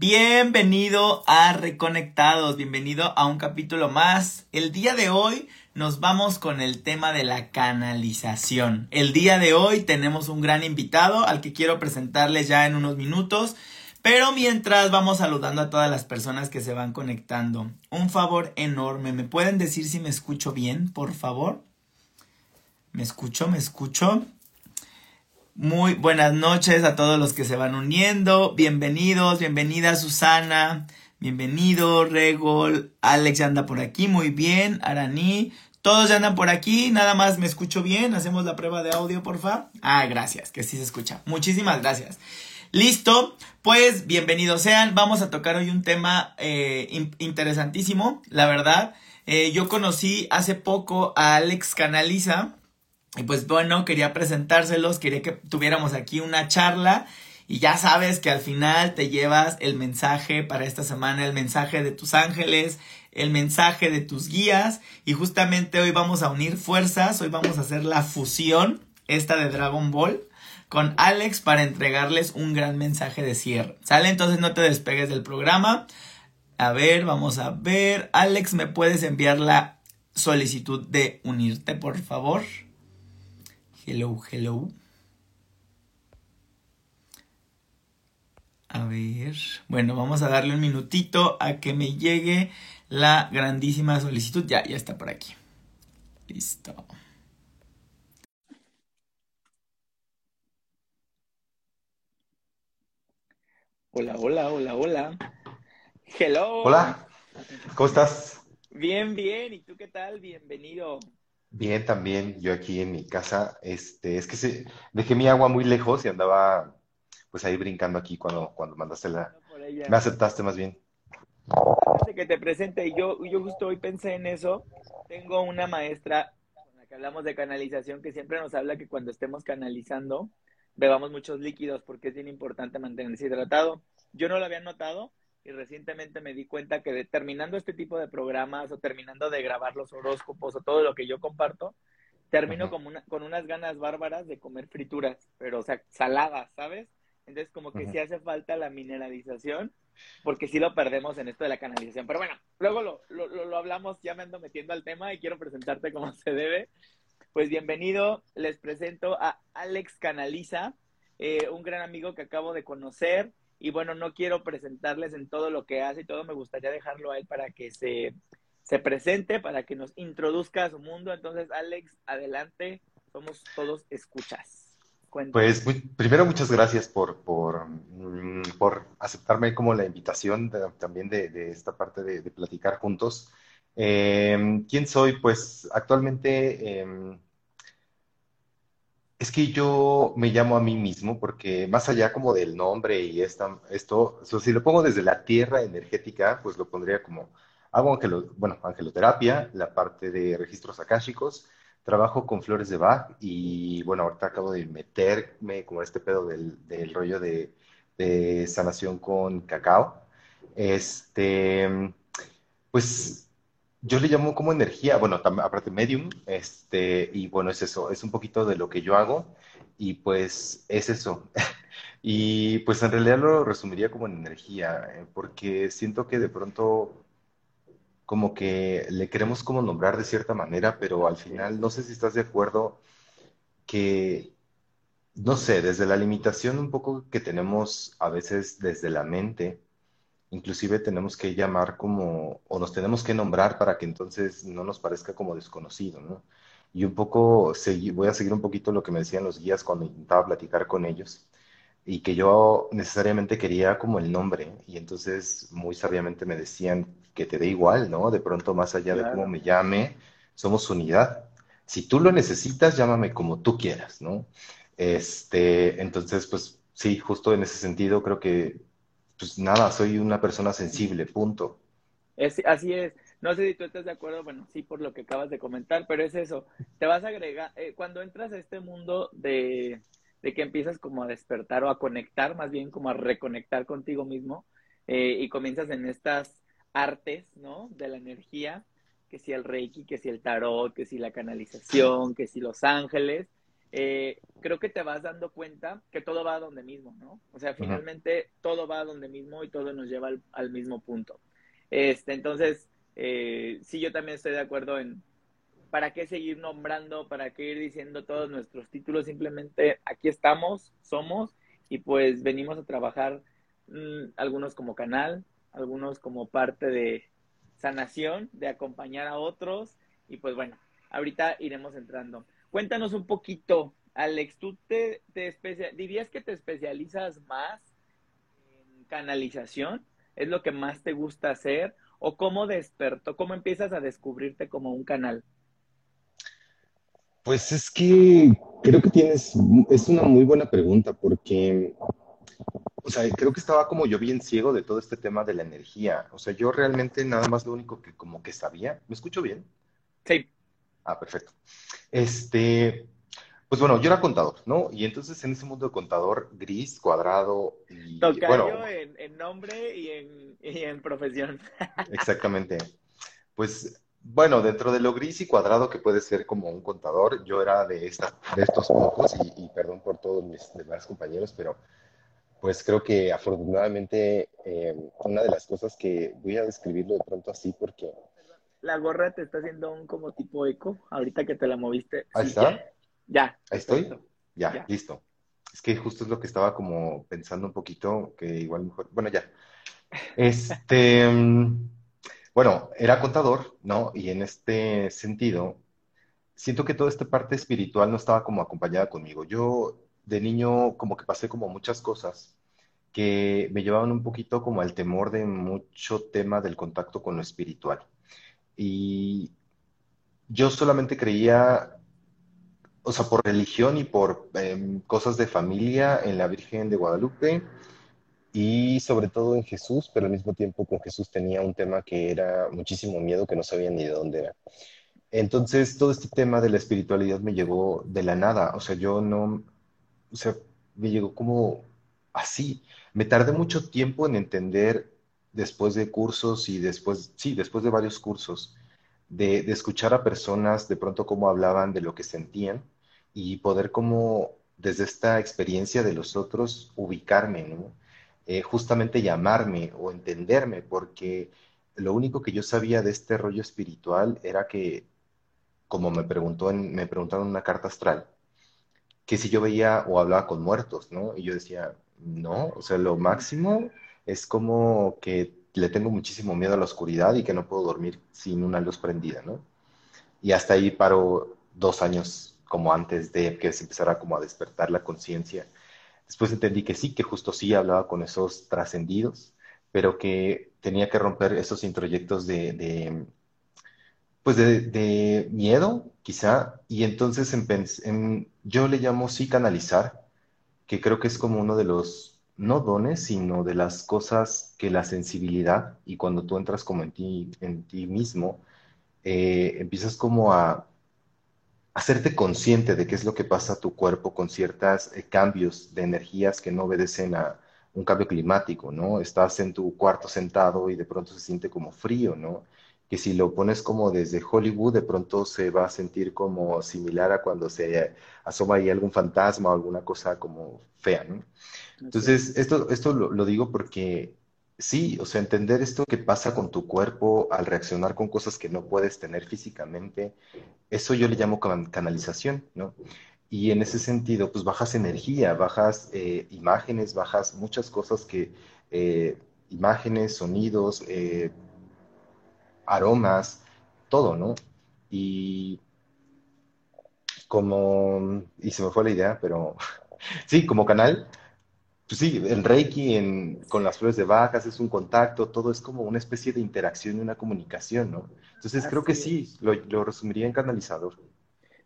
Bienvenido a Reconectados, bienvenido a un capítulo más. El día de hoy nos vamos con el tema de la canalización. El día de hoy tenemos un gran invitado al que quiero presentarles ya en unos minutos. Pero mientras vamos saludando a todas las personas que se van conectando. Un favor enorme. ¿Me pueden decir si me escucho bien, por favor? ¿Me escucho? ¿Me escucho? Muy buenas noches a todos los que se van uniendo. Bienvenidos, bienvenida Susana. Bienvenido, Regol. Alex ya anda por aquí, muy bien. Araní. Todos ya andan por aquí, nada más me escucho bien. Hacemos la prueba de audio, porfa. Ah, gracias, que sí se escucha. Muchísimas gracias. Listo, pues bienvenidos sean. Vamos a tocar hoy un tema eh, interesantísimo, la verdad. Eh, yo conocí hace poco a Alex Canaliza y pues bueno, quería presentárselos, quería que tuviéramos aquí una charla y ya sabes que al final te llevas el mensaje para esta semana, el mensaje de tus ángeles, el mensaje de tus guías y justamente hoy vamos a unir fuerzas, hoy vamos a hacer la fusión esta de Dragon Ball con Alex para entregarles un gran mensaje de cierre. ¿Sale? Entonces no te despegues del programa. A ver, vamos a ver. Alex, ¿me puedes enviar la solicitud de unirte, por favor? Hello, hello. A ver, bueno, vamos a darle un minutito a que me llegue la grandísima solicitud. Ya, ya está por aquí. Listo. Hola, hola, hola, hola. Hello. Hola, ¿cómo estás? Bien, bien. ¿Y tú qué tal? Bienvenido. Bien, también. Yo aquí en mi casa, este, es que se, dejé mi agua muy lejos y andaba pues ahí brincando aquí cuando, cuando mandaste la... Me aceptaste más bien. Antes que te presente, yo, yo justo hoy pensé en eso. Tengo una maestra con la que hablamos de canalización que siempre nos habla que cuando estemos canalizando bebamos muchos líquidos porque es bien importante mantenerse hidratado. Yo no lo había notado, y recientemente me di cuenta que terminando este tipo de programas o terminando de grabar los horóscopos o todo lo que yo comparto, termino una, con unas ganas bárbaras de comer frituras, pero o sea, saladas, ¿sabes? Entonces como que sí hace falta la mineralización, porque sí lo perdemos en esto de la canalización. Pero bueno, luego lo, lo, lo hablamos, ya me ando metiendo al tema y quiero presentarte como se debe. Pues bienvenido, les presento a Alex Canaliza, eh, un gran amigo que acabo de conocer, y bueno, no quiero presentarles en todo lo que hace y todo, me gustaría dejarlo a él para que se, se presente, para que nos introduzca a su mundo. Entonces, Alex, adelante, somos todos escuchas. Pues primero muchas gracias por, por, por, aceptarme como la invitación también de, esta parte de, platicar juntos. Em, ¿Quién soy? Pues actualmente em, es que yo me llamo a mí mismo porque más allá como del nombre y esta, esto, si lo pongo desde la tierra energética, pues lo pondría como, hago angelo, bueno, angeloterapia, la parte de registros akáshicos, trabajo con flores de Bach y bueno, ahorita acabo de meterme como este pedo del, del rollo de, de sanación con cacao. Este, pues yo le llamo como energía, bueno, aparte medium, este, y bueno, es eso, es un poquito de lo que yo hago, y pues es eso. Y pues en realidad lo resumiría como en energía, eh, porque siento que de pronto como que le queremos como nombrar de cierta manera, pero al final no sé si estás de acuerdo que, no sé, desde la limitación un poco que tenemos a veces desde la mente, inclusive tenemos que llamar como, o nos tenemos que nombrar para que entonces no nos parezca como desconocido, ¿no? Y un poco, voy a seguir un poquito lo que me decían los guías cuando intentaba platicar con ellos, y que yo necesariamente quería como el nombre, y entonces muy sabiamente me decían que te dé igual, ¿no? De pronto, más allá de cómo me llame, somos unidad. Si tú lo necesitas, llámame como tú quieras, ¿no? Este, entonces, pues sí, justo en ese sentido creo que pues nada, soy una persona sensible, punto. Es, así es. No sé si tú estás de acuerdo, bueno, sí, por lo que acabas de comentar, pero es eso. Te vas a agregar, eh, cuando entras a este mundo de, de, que empiezas como a despertar o a conectar, más bien como a reconectar contigo mismo, eh, y comienzas en estas artes, ¿no? De la energía, que si el reiki, que si el tarot, que si la canalización, que si los ángeles, eh, creo que te vas dando cuenta que todo va a donde mismo, ¿no? O sea, finalmente todo va a donde mismo y todo nos lleva al, mismo punto. Este, entonces, eh, sí, yo también estoy de acuerdo en para qué seguir nombrando, para qué ir diciendo todos nuestros títulos, simplemente aquí estamos, somos y pues venimos a trabajar mm, algunos como canal, algunos como parte de sanación, de acompañar a otros y pues bueno, ahorita iremos entrando. Cuéntanos un poquito, Alex, ¿tú te, te dirías que te especializas más en canalización? ¿Es lo que más te gusta hacer? ¿O cómo despertó, cómo empiezas a descubrirte como un canal? Pues es que creo que tienes, es una muy buena pregunta porque, o sea, creo que estaba como yo bien ciego de todo este tema de la energía. O sea, yo realmente nada más lo único que como que sabía, ¿me escucho bien? Sí. Ah, perfecto. Este, pues bueno, yo era contador, ¿no? Y entonces en ese mundo de contador gris, cuadrado y bueno, en, en nombre y en, y en profesión. Exactamente. Pues bueno, dentro de lo gris y cuadrado que puede ser como un contador, yo era de, esta, de estos pocos y, perdón por todos mis demás compañeros, pero pues creo que afortunadamente eh, una de las cosas que voy a describirlo de pronto así porque... La gorra te está haciendo un como tipo eco, ahorita que te la moviste. Ahí está. Ya. Ahí estoy. Ya, listo. Es que justo es lo que estaba como pensando un poquito, que igual mejor... Bueno, ya. Este... Bueno, era contador, ¿no? Y en este sentido, siento que toda esta parte espiritual no estaba como acompañada conmigo. Yo de niño como que pasé como muchas cosas que me llevaban un poquito como al temor de mucho tema del contacto con lo espiritual. Y yo solamente creía, o sea, por religión y por em, cosas de familia en la Virgen de Guadalupe y sobre todo en Jesús, pero al mismo tiempo con Jesús tenía un tema que era muchísimo miedo, que no sabía ni de dónde era. Entonces, todo este tema de la espiritualidad me llegó de la nada, o sea, yo no, o sea, me llegó como así. Me tardé mucho tiempo en entender después de cursos y después, sí, después de varios cursos, de, escuchar a personas de pronto cómo hablaban de lo que sentían y poder como desde esta experiencia de los otros ubicarme, ¿no? Eh, justamente llamarme o entenderme, porque lo único que yo sabía de este rollo espiritual era que, como me, preguntó me preguntaron en una carta astral, que si yo veía o hablaba con muertos, ¿no? Y yo decía, no, o sea, lo máximo es como que le tengo muchísimo miedo a la oscuridad y que no puedo dormir sin una luz prendida, ¿no? Y hasta ahí paro dos años como antes de que se empezara como a despertar la conciencia Después entendí que sí, que justo sí hablaba con esos trascendidos, pero que tenía que romper esos introyectos de, pues de, miedo, quizá, y entonces en, yo le llamo sí canalizar, que creo que es como uno de los, no dones, sino de las cosas que la sensibilidad, y cuando tú entras como en ti, en ti mismo, eh, empiezas como a hacerte consciente de qué es lo que pasa a tu cuerpo con ciertos eh, cambios de energías que no obedecen a un cambio climático, ¿no? Estás en tu cuarto sentado y de pronto se siente como frío, ¿no? Que si lo pones como desde Hollywood, de pronto se va a sentir como similar a cuando se asoma ahí algún fantasma o alguna cosa como fea, ¿no? Entonces, esto, esto lo digo porque Sí, o sea, entender esto que pasa con tu cuerpo al reaccionar con cosas que no puedes tener físicamente, eso yo le llamo canalización, ¿no? Y en ese sentido, pues bajas energía, bajas eh, imágenes, bajas muchas cosas que, eh, imágenes, sonidos, eh, aromas, todo, ¿no? Y como, y se me fue la idea, pero sí, como canal, pues sí, el Reiki con las flores de bajas es un contacto, todo es como una especie de interacción y una comunicación, ¿no? Entonces creo que sí, lo, resumiría en canalizador.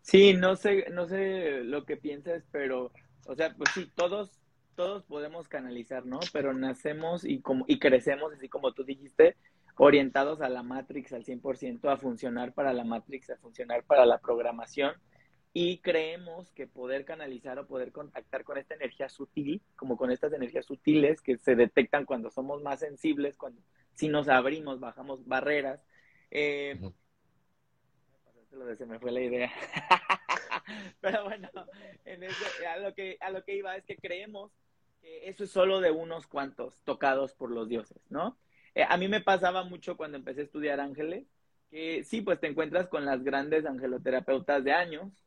Sí, no sé, no sé lo que piensas, pero, o sea, pues sí, todos, todos podemos canalizar, ¿no? Pero nacemos y como, y crecemos, así como tú dijiste, orientados a la Matrix al 100%, a funcionar para la Matrix, a funcionar para la programación y creemos que poder canalizar o poder contactar con esta energía sutil, como con estas energías sutiles que se detectan cuando somos más sensibles, cuando si nos abrimos, bajamos barreras. Eh, se me fue la idea. Pero bueno, en ese, a, lo que, a lo que iba es que creemos que eso es solo de unos cuantos tocados por los dioses, ¿no? Eh, a mí me pasaba mucho cuando empecé a estudiar ángeles, que sí, pues te encuentras con las grandes angeloterapeutas de años,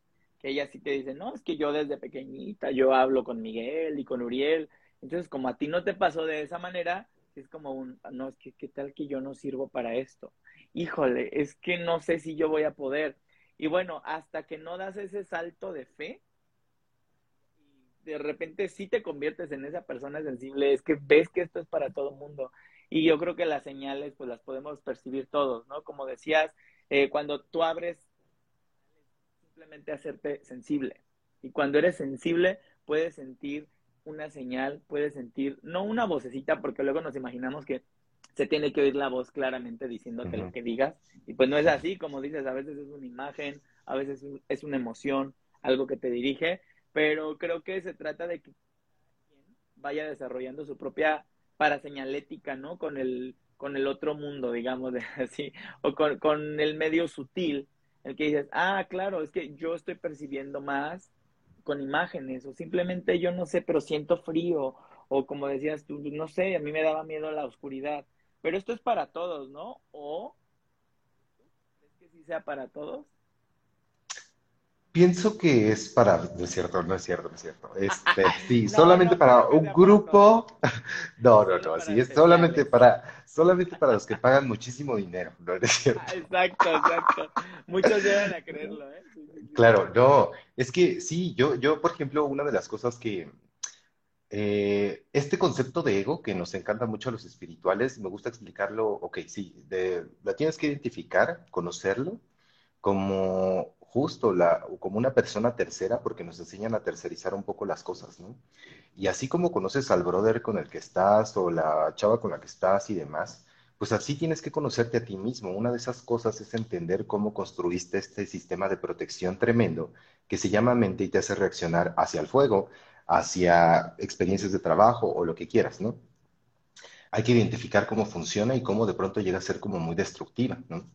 que ellas sí te dicen, no, es que yo desde pequeñita, yo hablo con Miguel y con Uriel, entonces como a ti no te pasó de esa manera, es como un, no, es que qué tal que yo no sirvo para esto. Híjole, es que no sé si yo voy a poder. Y bueno, hasta que no das ese salto de fe, de repente sí te conviertes en esa persona sensible, es que ves que esto es para todo el mundo. Y yo creo que las señales, pues las podemos percibir todos, ¿no? Como decías, eh, cuando tú abres, simplemente hacerte sensible. Y cuando eres sensible, puedes sentir una señal, puedes sentir, no una vocecita, porque luego nos imaginamos que se tiene que oír la voz claramente diciéndote lo que digas. Y pues no es así, como dices, a veces es una imagen, a veces es una emoción, algo que te dirige, pero creo que se trata de que vaya desarrollando su propia paraseñalética, ¿no? Con el, con el otro mundo, digamos, de, así, o con, con el medio sutil, el que dices, ah, claro, es que yo estoy percibiendo más con imágenes, o simplemente yo no sé, pero siento frío, o como decías tú, no sé, a mí me daba miedo la oscuridad, pero esto es para todos, ¿no? O, ¿es que sí sea para todos? Pienso que es para, no es cierto, no es cierto, no es cierto. Este, sí, solamente para un grupo. No, no, no, sí, es solamente para, solamente para los que pagan muchísimo dinero, no es cierto. Exacto, exacto. Muchos llegan a creerlo, ¿eh? Claro, no, es que sí, yo, yo, por ejemplo, una de las cosas que, eh, este concepto de ego que nos encanta mucho a los espirituales, me gusta explicarlo, ok, sí, de, la tienes que identificar, conocerlo como justo la, como una persona tercera, porque nos enseñan a tercerizar un poco las cosas, ¿no? Y así como conoces al brother con el que estás o la chava con la que estás y demás, pues así tienes que conocerte a ti mismo. Una de esas cosas es entender cómo construiste este sistema de protección tremendo que se llama mente y te hace reaccionar hacia el fuego, hacia experiencias de trabajo o lo que quieras, ¿no? Hay que identificar cómo funciona y cómo de pronto llega a ser como muy destructiva, ¿no?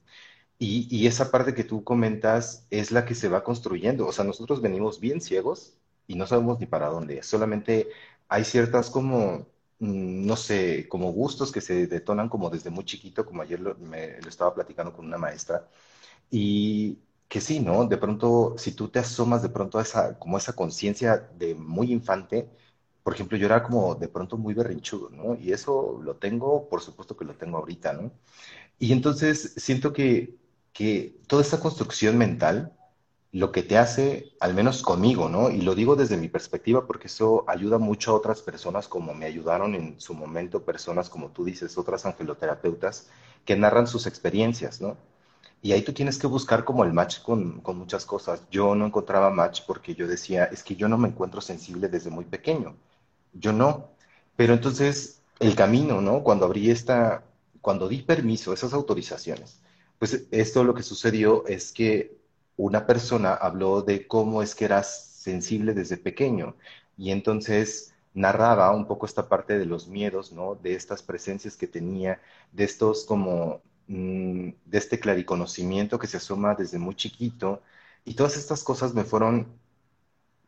Y, y, esa parte que tú comentas es la que se va construyendo. O sea, nosotros venimos bien ciegos y no sabemos ni para dónde. Solamente hay ciertas como Mm, no sé, como gustos que se detonan como desde muy chiquito, como ayer lo, me, lo estaba platicando con una maestra, y que sí, ¿no? De pronto, si tú te asomas de pronto a esa, como esa conciencia de muy infante, por ejemplo, yo era como de pronto muy berrinchudo, ¿no? Y eso lo tengo, por supuesto que lo tengo ahorita, ¿no? Y entonces siento que, que toda esta construcción mental, lo que te hace, al menos conmigo, ¿no? Y lo digo desde mi perspectiva porque eso ayuda mucho a otras personas como me ayudaron en su momento, personas como tú dices, otras angeloterapeutas, que narran sus experiencias, ¿no? Y ahí tú tienes que buscar como el match con, con muchas cosas. Yo no encontraba match porque yo decía, es que yo no me encuentro sensible desde muy pequeño. Yo no. Pero entonces el camino, ¿no? Cuando abrí esta, cuando di permiso, esas autorizaciones, pues esto lo que sucedió es que una persona habló de cómo es que eras sensible desde pequeño y entonces narraba un poco esta parte de los miedos, ¿no? De estas presencias que tenía, de estos como, mm, de este clariconocimiento que se asoma desde muy chiquito y todas estas cosas me fueron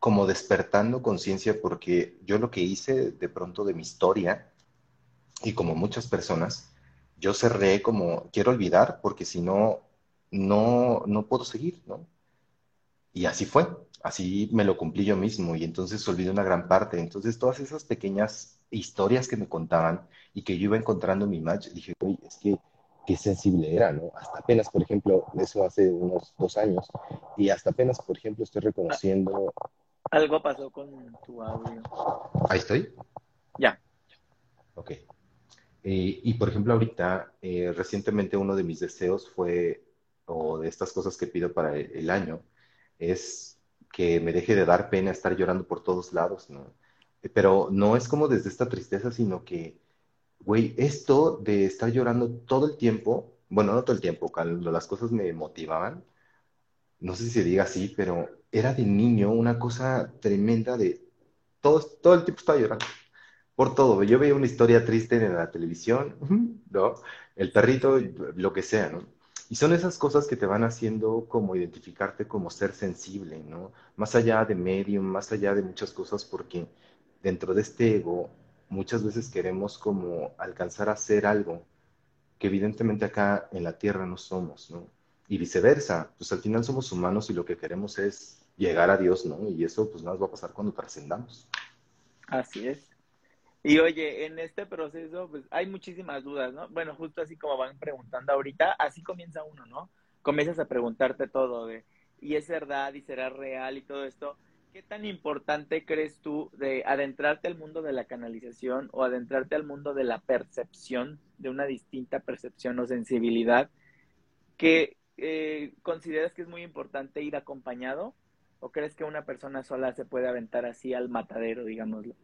como despertando conciencia porque yo lo que hice de pronto de mi historia y como muchas personas, yo cerré como quiero olvidar porque si no no, no puedo seguir, ¿no? Y así fue, así me lo cumplí yo mismo y entonces olvidé una gran parte. Entonces todas esas pequeñas historias que me contaban y que yo iba encontrando en mi match, dije, uy, es que qué sensible era, ¿no? Hasta apenas, por ejemplo, eso hace unos dos años, y hasta apenas, por ejemplo, estoy reconociendo... Algo pasó con tu audio. Ahí estoy. Ya. Ok. Eh, y por ejemplo, ahorita, eh, recientemente uno de mis deseos fue o de estas cosas que pido para el año es que me deje de dar pena estar llorando por todos lados, ¿no? Pero no es como desde esta tristeza, sino que, güey, esto de estar llorando todo el tiempo, bueno, no todo el tiempo, cuando las cosas me motivaban, no sé si se diga así, pero era de niño una cosa tremenda de todo, todo el tiempo estaba llorando por todo. Yo veía una historia triste en la televisión, ¿no? El perrito, lo que sea, ¿no? Y son esas cosas que te van haciendo como identificarte como ser sensible, ¿no? Más allá de medium, más allá de muchas cosas, porque dentro de este ego muchas veces queremos como alcanzar a hacer algo que evidentemente acá en la Tierra no somos, ¿no? Y viceversa, pues al final somos humanos y lo que queremos es llegar a Dios, ¿no? Y eso pues nada va a pasar cuando trascendamos. Así es. Y oye, en este proceso, pues hay muchísimas dudas, ¿no? Bueno, justo así como van preguntando ahorita, así comienza uno, ¿no? Comienzas a preguntarte todo de, ¿y es verdad y será real y todo esto? ¿Qué tan importante crees tú de adentrarte al mundo de la canalización o adentrarte al mundo de la percepción, de una distinta percepción o sensibilidad? ¿Que eh, consideras que es muy importante ir acompañado? ¿O crees que una persona sola se puede aventar así al matadero, digámoslo?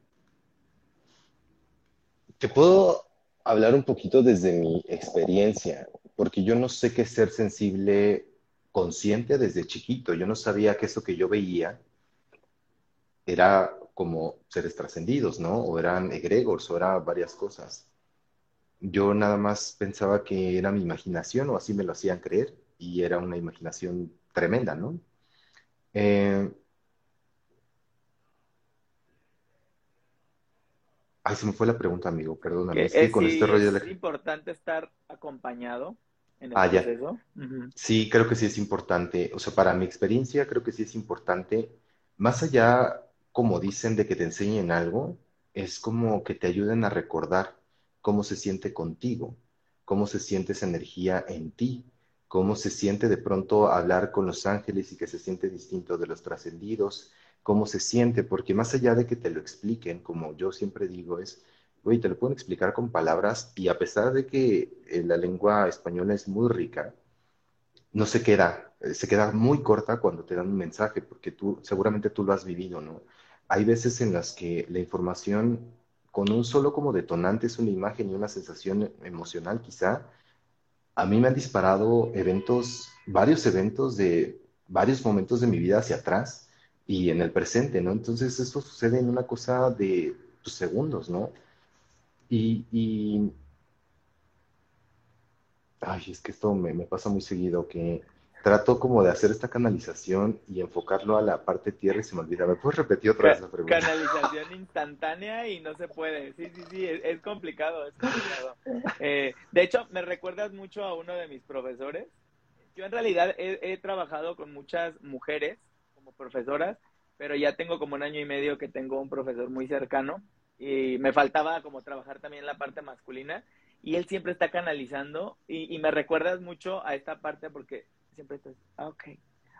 Te puedo hablar un poquito desde mi experiencia, porque yo no sé qué ser sensible consciente desde chiquito. Yo no sabía que eso que yo veía era como seres trascendidos, ¿no? O eran egregores, o eran varias cosas. Yo nada más pensaba que era mi imaginación, o así me lo hacían creer, y era una imaginación tremenda, ¿no? Eh, Ay, se me fue la pregunta, amigo, perdóname. Es, que con este rollo es importante estar acompañado en el ah, proceso. Sí, creo que sí es importante. O sea, para mi experiencia, creo que sí es importante. Más allá, como dicen, de que te enseñen algo, es como que te ayuden a recordar cómo se siente contigo, cómo se siente esa energía en ti, cómo se siente de pronto hablar con los ángeles y que se siente distinto de los trascendidos, cómo se siente, porque más allá de que te lo expliquen, como yo siempre digo, es, oye, te lo pueden explicar con palabras y a pesar de que eh, la lengua española es muy rica, no se queda, eh, se queda muy corta cuando te dan un mensaje, porque tú, seguramente tú lo has vivido, ¿no? Hay veces en las que la información con un solo como detonante es una imagen y una sensación emocional quizá, a mí me han disparado eventos, varios eventos de varios momentos de mi vida hacia atrás, y en el presente, ¿no? Entonces eso sucede en una cosa de pues, segundos, ¿no? Y, y, Ay, es que esto me, me, pasa muy seguido, que trato como de hacer esta canalización y enfocarlo a la parte tierra y se me olvida. ¿Me puedes repetir otra vez la pregunta? Canalización instantánea y no se puede. Sí, sí, sí, es, complicado, es complicado. Eh, de hecho, me recuerdas mucho a uno de mis profesores. Yo en realidad he trabajado con muchas mujeres profesoras, pero ya tengo como un año y medio que tengo un profesor muy cercano y me faltaba como trabajar también la parte masculina y él siempre está canalizando y, me recuerdas mucho a esta parte porque siempre estás, ah, ok,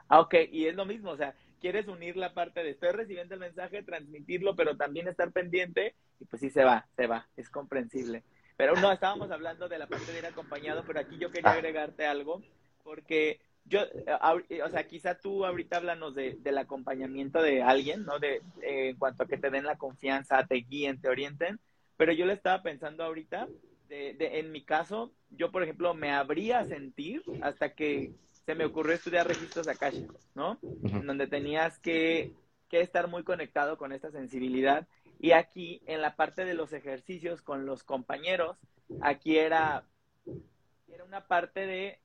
ah, ok, y es lo mismo, o sea, quieres unir la parte de estoy recibiendo el mensaje, transmitirlo, pero también estar pendiente y pues sí se va, se va, es comprensible. Pero no, estábamos hablando de la parte de ir acompañado, pero aquí yo quería agregarte algo porque yo, eh, eh, o sea, quizá tú ahorita háblanos de, del acompañamiento de alguien, ¿no? De, eh, en cuanto a que te den la confianza, te guíen, te orienten, pero yo le estaba pensando ahorita, de, de, en mi caso, yo, por ejemplo, me habría sentir hasta que se me ocurrió estudiar registros akáshicos, ¿no? En donde tenías que, que estar muy conectado con esta sensibilidad. Y aquí, en la parte de los ejercicios con los compañeros, aquí era, era una parte de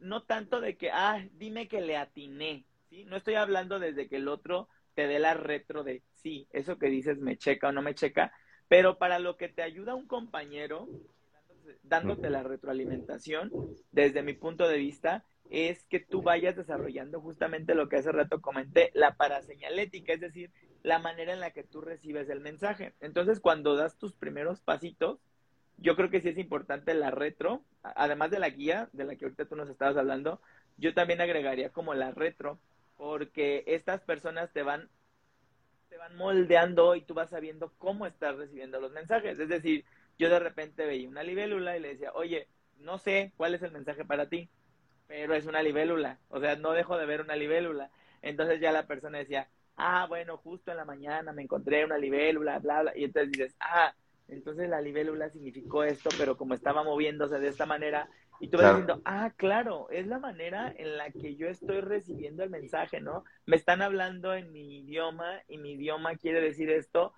no tanto de que, ah, dime que le atiné, ¿sí? No estoy hablando desde que el otro te dé la retro de, sí, eso que dices me checa o no me checa, pero para lo que te ayuda un compañero, dándote la retroalimentación, desde mi punto de vista, es que tú vayas desarrollando justamente lo que hace rato comenté, la paraseñalética, es decir, la manera en la que tú recibes el mensaje. Entonces, cuando das tus primeros pasitos, yo creo que sí es importante la retro, además de la guía de la que ahorita tú nos estabas hablando, yo también agregaría como la retro, porque estas personas te van te van moldeando y tú vas sabiendo cómo estás recibiendo los mensajes. Es decir, yo de repente veía una libélula y le decía, oye, no sé cuál es el mensaje para ti, pero es una libélula. O sea, no dejo de ver una libélula. Entonces ya la persona decía, ah, bueno, justo en la mañana me encontré una libélula, bla, bla. Y entonces dices, ah, entonces la libélula significó esto, pero como estaba moviéndose de esta manera, y tú vas diciendo, ah, claro, es la manera en la que yo estoy recibiendo el mensaje, ¿no? Me están hablando en mi idioma y mi idioma quiere decir esto.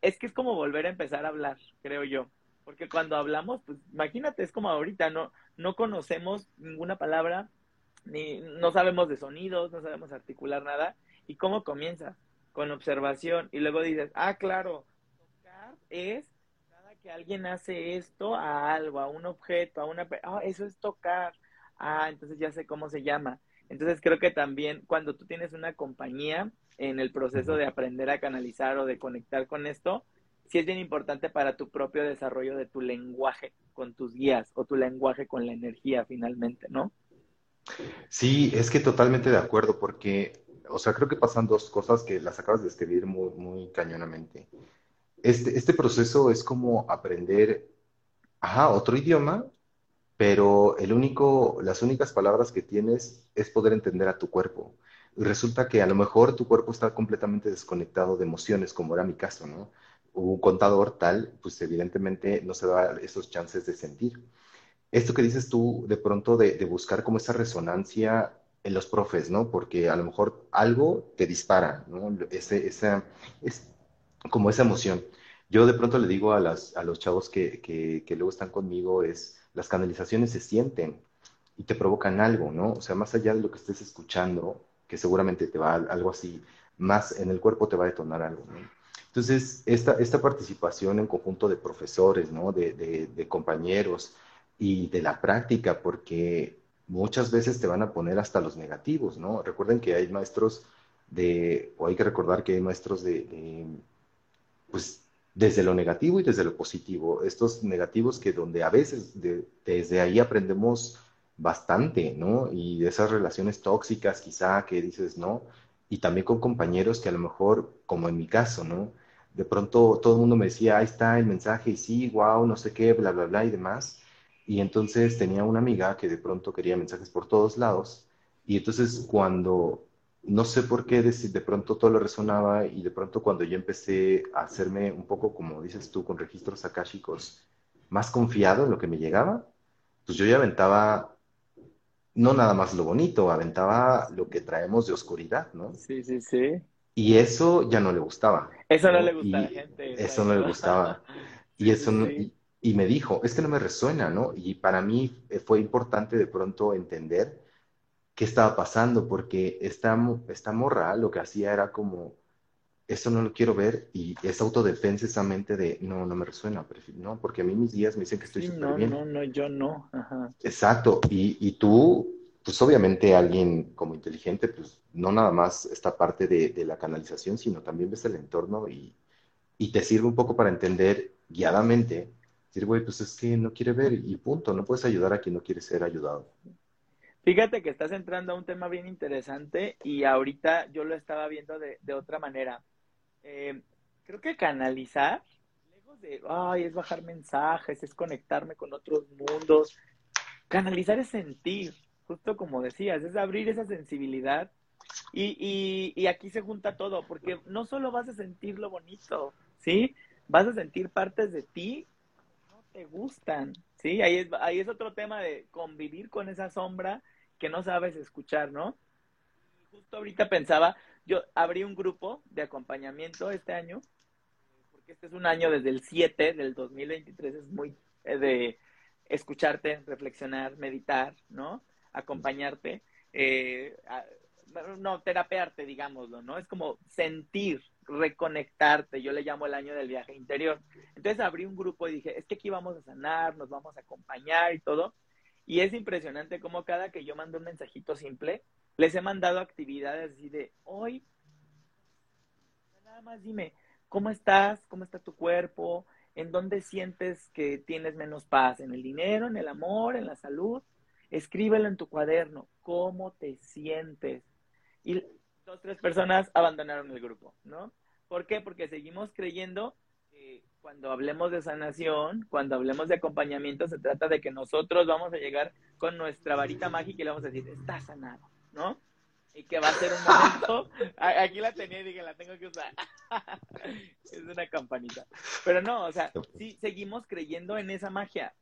Es que es como volver a empezar a hablar, creo yo. porque cuando hablamos, pues imagínate, es como ahorita, no, no conocemos ninguna palabra, ni no sabemos de sonidos, no sabemos articular nada. ¿Y cómo comienza? Con observación. Y luego dices, ah, claro, tocar es que alguien hace esto a algo, a un objeto, a una... Ah, eso es tocar. Ah, entonces ya sé cómo se llama. Entonces creo que también cuando tú tienes una compañía en el proceso de aprender a canalizar o de conectar con esto, sí es bien importante para tu propio desarrollo de tu lenguaje con tus guías o tu lenguaje con la energía finalmente, ¿no? Sí, es que totalmente de acuerdo, porque, o sea, creo que pasan dos cosas que las acabas de escribir muy, muy cañonamente. Este, este proceso es como aprender, ajá, otro idioma, pero el único, las únicas palabras que tienes es poder entender a tu cuerpo. Y resulta que a lo mejor tu cuerpo está completamente desconectado de emociones, como era mi caso, ¿no? Un contador tal, pues evidentemente no se da esos chances de sentir esto que dices tú de pronto de, buscar como esa resonancia en los profes, ¿no? Porque a lo mejor algo te dispara, ¿no? Ese, esa, es como esa emoción. Yo de pronto le digo a, las, a los chavos que, que, que, luego están conmigo, es, las canalizaciones se sienten y te provocan algo, ¿no? O sea, más allá de lo que estés escuchando, que seguramente te va algo así, más en el cuerpo te va a detonar algo, ¿no? Entonces, esta, esta participación en conjunto de profesores, ¿no? De, de, de compañeros, y de la práctica, porque muchas veces te van a poner hasta los negativos, ¿no? Recuerden que hay maestros de, o hay que recordar que hay maestros de, pues, desde lo negativo y desde lo positivo. Estos negativos que donde a veces desde ahí aprendemos bastante, ¿no? Y de esas relaciones tóxicas quizá que dices, ¿no? Y también con compañeros que a lo mejor, como en mi caso, ¿no? De pronto todo el mundo me decía, ahí está el mensaje y sí, wow, no sé qué, bla, bla, bla y demás. Y entonces tenía una amiga que de pronto quería mensajes por todos lados. Y entonces cuando, no sé por qué, de, de pronto todo le resonaba y de pronto cuando yo empecé a hacerme un poco, como dices tú, con registros akáshicos, más confiado en lo que me llegaba, pues yo ya aventaba no nada más lo bonito, aventaba lo que traemos de oscuridad, ¿no? Sí, sí, sí. Y eso ya no le gustaba. Eso no, le gustaba a la gente. Eso no le gustaba. Y eso no, y me dijo, es que no me resuena, ¿no? Y para mí eh, fue importante de pronto entender qué estaba pasando, porque esta, esta morra lo que hacía era como, eso no lo quiero ver, y es autodefensa esa mente de, no, no me resuena, no, porque a mí mis días me dicen que estoy súper no, bien. No, no, yo no. Ajá. Exacto, y, y tú, pues obviamente alguien como inteligente, pues no nada más esta parte de, de la canalización, sino también ves el entorno y, y te sirve un poco para entender guiadamente decir, güey, pues es que no quiere ver y punto, no puedes ayudar a quien no quiere ser ayudado. Fíjate que estás entrando a un tema bien interesante y ahorita yo lo estaba viendo de, otra manera. Eh, creo que canalizar, lejos de, ay, es bajar mensajes, es conectarme con otros mundos. Canalizar es sentir, justo como decías, es abrir esa sensibilidad y, y, y aquí se junta todo, porque no solo vas a sentir lo bonito, ¿sí? Vas a sentir partes de ti te gustan, ¿sí? Ahí es, ahí es otro tema de convivir con esa sombra que no sabes escuchar, ¿no? Justo ahorita pensaba, yo abrí un grupo de acompañamiento este año, porque este es un año desde el 7 del 2023, es muy eh, de escucharte, reflexionar, meditar, ¿no? Acompañarte. Eh, no, terapearte, digámoslo, ¿no? Es como sentir, reconectarte, yo le llamo el año del viaje interior. Entonces abrí un grupo y dije, es que aquí vamos a sanar, nos vamos a acompañar y todo. Y es impresionante como cada que yo mando un mensajito simple, les he mandado actividades así de, hoy, nada más dime, ¿cómo estás? ¿Cómo está tu cuerpo? ¿En dónde sientes que tienes menos paz? ¿En el dinero, en el amor, en la salud? Escríbelo en tu cuaderno, ¿cómo te sientes? Y dos, tres personas abandonaron el grupo, ¿no? ¿Por qué? Porque seguimos creyendo cuando hablemos de sanación, cuando hablemos de acompañamiento, se trata de que nosotros vamos a llegar con nuestra varita mágica y le vamos a decir, está sanado, ¿no? Y que va a ser un momento, aquí la tenía y dije, la tengo que usar. es una campanita. Pero no, o sea, sí seguimos creyendo en esa magia.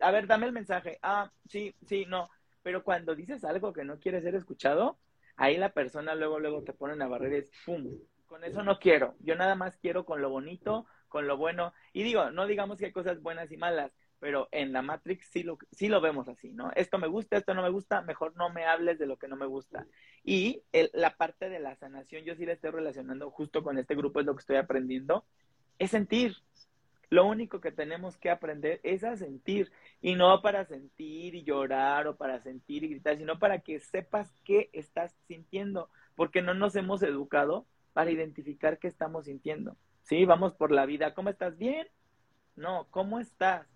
A ver, dame el mensaje. Ah, sí, sí, no. Pero cuando dices algo que no quiere ser escuchado, ahí la persona luego, luego te pone una barrera y es ¡pum! Con eso no quiero. Yo nada más quiero con lo bonito, con lo bueno. Y digo, no digamos que hay cosas buenas y malas, pero en la Matrix sí lo, sí lo vemos así, ¿no? Esto me gusta, esto no me gusta, mejor no me hables de lo que no me gusta. Y la parte de la sanación, yo sí la estoy relacionando justo con este grupo, es lo que estoy aprendiendo, es sentir. Lo único que tenemos que aprender es a sentir, y no para sentir y llorar o para sentir y gritar, sino para que sepas qué estás sintiendo, porque no nos hemos educado para identificar qué estamos sintiendo. Sí, vamos por la vida, ¿cómo estás? Bien. No, ¿cómo estás?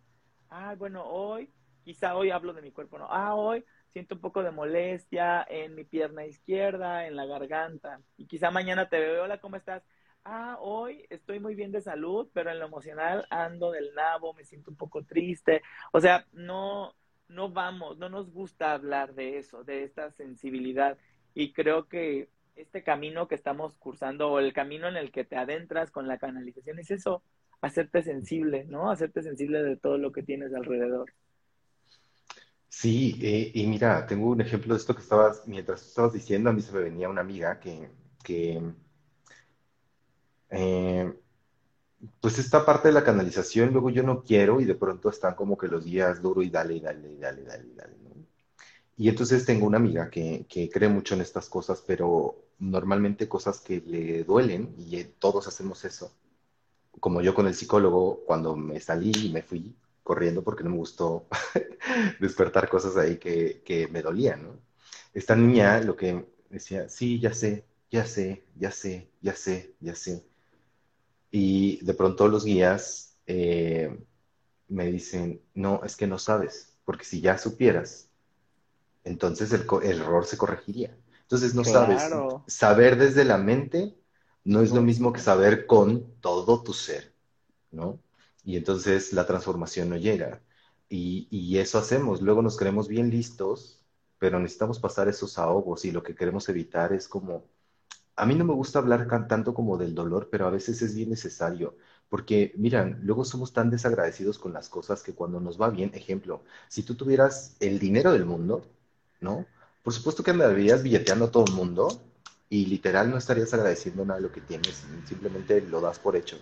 ah, bueno, hoy, quizá hoy hablo de mi cuerpo, no, ah, hoy siento un poco de molestia en mi pierna izquierda, en la garganta, y quizá mañana te veo, hola, ¿cómo estás? Ah, hoy estoy muy bien de salud, pero en lo emocional ando del nabo, me siento un poco triste. O sea, no, no vamos, no nos gusta hablar de eso, de esta sensibilidad. Y creo que este camino que estamos cursando o el camino en el que te adentras con la canalización es eso, hacerte sensible, ¿no? Hacerte sensible de todo lo que tienes alrededor. Sí, eh, y mira, tengo un ejemplo de esto que estabas, mientras estabas diciendo, a mí se me venía una amiga que, que eh, pues esta parte de la canalización, luego yo no quiero y de pronto están como que los días duro y dale, y dale, y dale, dale, dale, ¿no? Y entonces tengo una amiga que, que cree mucho en estas cosas, pero normalmente cosas que le duelen, y todos hacemos eso, como yo con el psicólogo, cuando me salí y me fui corriendo porque no me gustó despertar cosas ahí que, que me dolían. Esta niña lo que decía, sí, ya sé, ya sé, ya sé, ya sé, ya sé. Y de pronto los guías eh, me dicen, no, es que no sabes, porque si ya supieras, entonces el error se corregiría. Entonces no sabes. Saber desde la mente no es lo mismo que saber con todo tu ser, ¿no? Y entonces la transformación no llega. Y, eso hacemos. Luego nos creemos bien listos, pero necesitamos pasar esos ahogos y lo que queremos evitar es como... A mí no me gusta hablar tanto como del dolor, pero a veces es bien necesario. Porque, miran, luego somos tan desagradecidos con las cosas que cuando nos va bien, ejemplo, si tú tuvieras el dinero del mundo, ¿no? Por supuesto que andarías billeteando a todo el mundo, y literal no estarías agradeciendo nada de lo que tienes, simplemente lo das por hecho.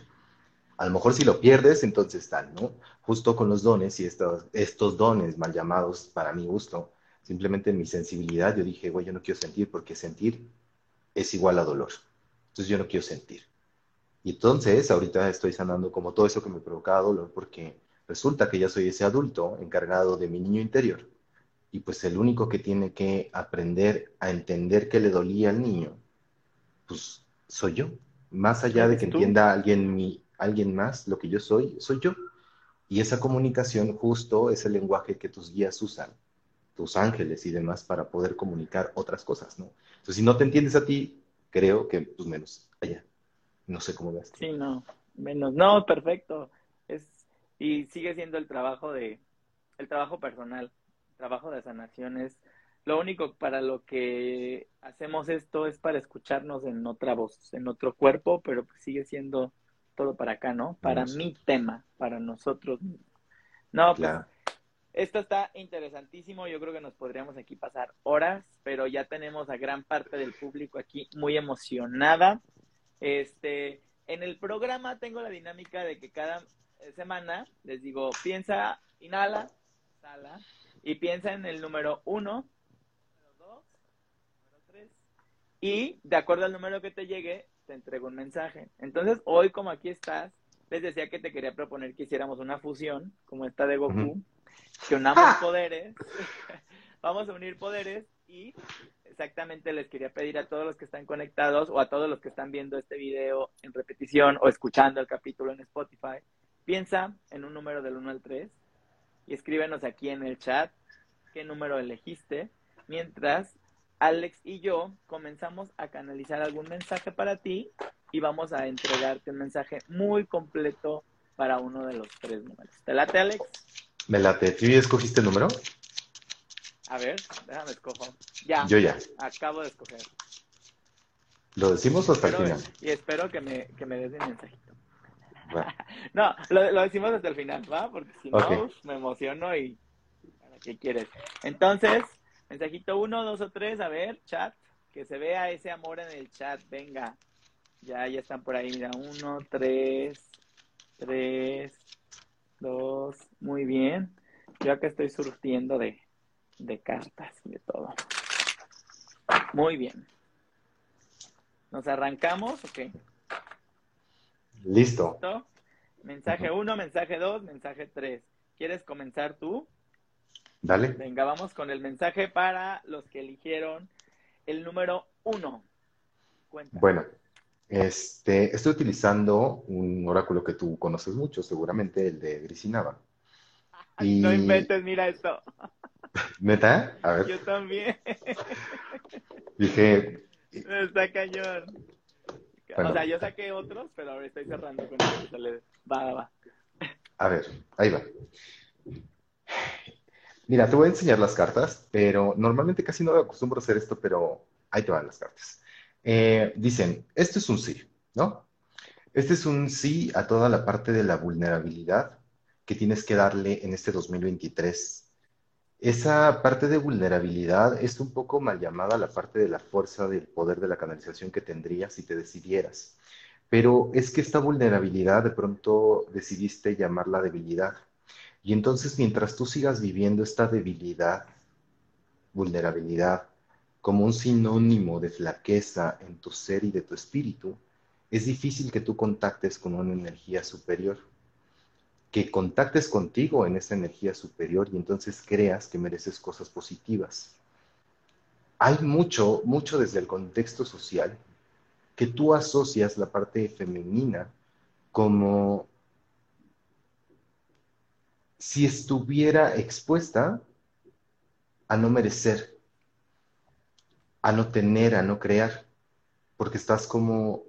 A lo mejor si lo pierdes, entonces tal, ¿no? Justo con los dones y estos, dones mal llamados para mi gusto, simplemente en mi sensibilidad yo dije, güey, yo no quiero sentir porque sentir es igual a dolor. Entonces yo no quiero sentir. Y entonces ahorita estoy sanando como todo eso que me provocaba dolor porque resulta que ya soy ese adulto encargado de mi niño interior y pues el único que tiene que aprender a entender que le dolía al niño, pues soy yo. Más allá de que entienda alguien, mi, alguien más lo que yo soy, soy yo. Y esa comunicación justo es el lenguaje que tus guías usan, tus ángeles y demás, para poder comunicar otras cosas, ¿no? Entonces, si no te entiendes a ti, creo que, pues menos allá. No sé cómo ves. Sí, no, menos. No, perfecto. Es, y sigue siendo el trabajo de, el trabajo personal trabajo de sanación es lo único para lo que hacemos esto es para escucharnos en otra voz, en otro cuerpo, pero pues sigue siendo todo para acá, ¿no? Para mi tema, para nosotros No, pues esto está interesantísimo. Yo creo que nos podríamos aquí pasar horas, pero ya tenemos a gran parte del público aquí muy emocionada. Este, en el programa tengo la dinámica de que cada semana les digo, piensa, inhala, sala, y piensa en el número uno, número dos, número tres, y de acuerdo al número que te llegue, te entrego un mensaje. Entonces, hoy como aquí estás, les decía que te quería proponer que hiciéramos una fusión, como esta de Goku, que unamos ah. poderes, vamos a unir poderes y exactamente les quería pedir a todos los que están conectados o a todos los que están viendo este video en repetición o escuchando el capítulo en Spotify, piensa en un número del 1 al 3 y escríbenos aquí en el chat qué número elegiste, mientras Alex y yo comenzamos a canalizar algún mensaje para ti y vamos a entregarte un mensaje muy completo para uno de los tres números. ¿Te late, Alex? Me late. ¿Tú ya escogiste el número? A ver, déjame escojo. Ya. Yo ya. Acabo de escoger. ¿Lo decimos hasta el final? Y espero que me, que me des mi no, lo, decimos hasta el final, ¿va? Porque si no, me emociono y... ¿Qué quieres? Entonces, mensajito uno, dos o tres, a ver, chat, que se vea ese amor en el chat, venga. Ya, ya están por ahí, mira, uno, tres, tres, dos, muy bien. Yo acá estoy surtiendo de, de cartas y de todo. Muy bien. ¿Nos arrancamos o qué? Listo. Mensaje 1, mensaje 2, mensaje 3. ¿Quieres comenzar tú? Dale. Venga, vamos con el mensaje para los que eligieron el número 1. Bueno, este, estoy utilizando un oráculo que tú conoces mucho, seguramente el de Grisinava. Y... No inventes, mira esto. ¿Neta? A ver. Yo también. Dije. Está cañón. O sea, yo saqué otros, pero ahora estoy cerrando con el Va, va. A ver, ahí va. Mira, te voy a enseñar las cartas, pero normalmente casi no acostumbro a hacer esto, pero ahí te van las cartas. Eh, dicen, esto es un sí, ¿no? Este es un sí a toda la parte de la vulnerabilidad que tienes que darle en este 2023 esa parte de vulnerabilidad es un poco mal llamada la parte de la fuerza del poder de la canalización que tendrías si te decidieras. Pero es que esta vulnerabilidad de pronto decidiste llamarla debilidad. Y entonces mientras tú sigas viviendo esta debilidad, vulnerabilidad, como un sinónimo de flaqueza en tu ser y de tu espíritu, es difícil que tú contactes con una energía superior que contactes contigo en esa energía superior y entonces creas que mereces cosas positivas. Hay mucho, mucho desde el contexto social que tú asocias la parte femenina como si estuviera expuesta a no merecer, a no tener, a no crear, porque estás como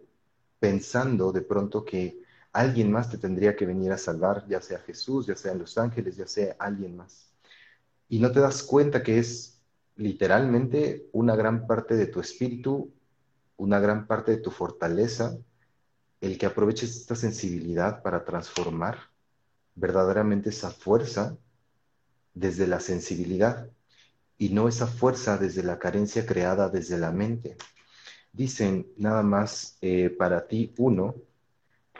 pensando de pronto que alguien más te tendría que venir a salvar, ya sea Jesús, ya sea los ángeles, ya sea alguien más. Y no te das cuenta que es literalmente una gran parte de tu espíritu, una gran parte de tu fortaleza, el que aproveches esta sensibilidad para transformar verdaderamente esa fuerza desde la sensibilidad y no esa fuerza desde la carencia creada desde la mente. Dicen nada más eh, para ti uno,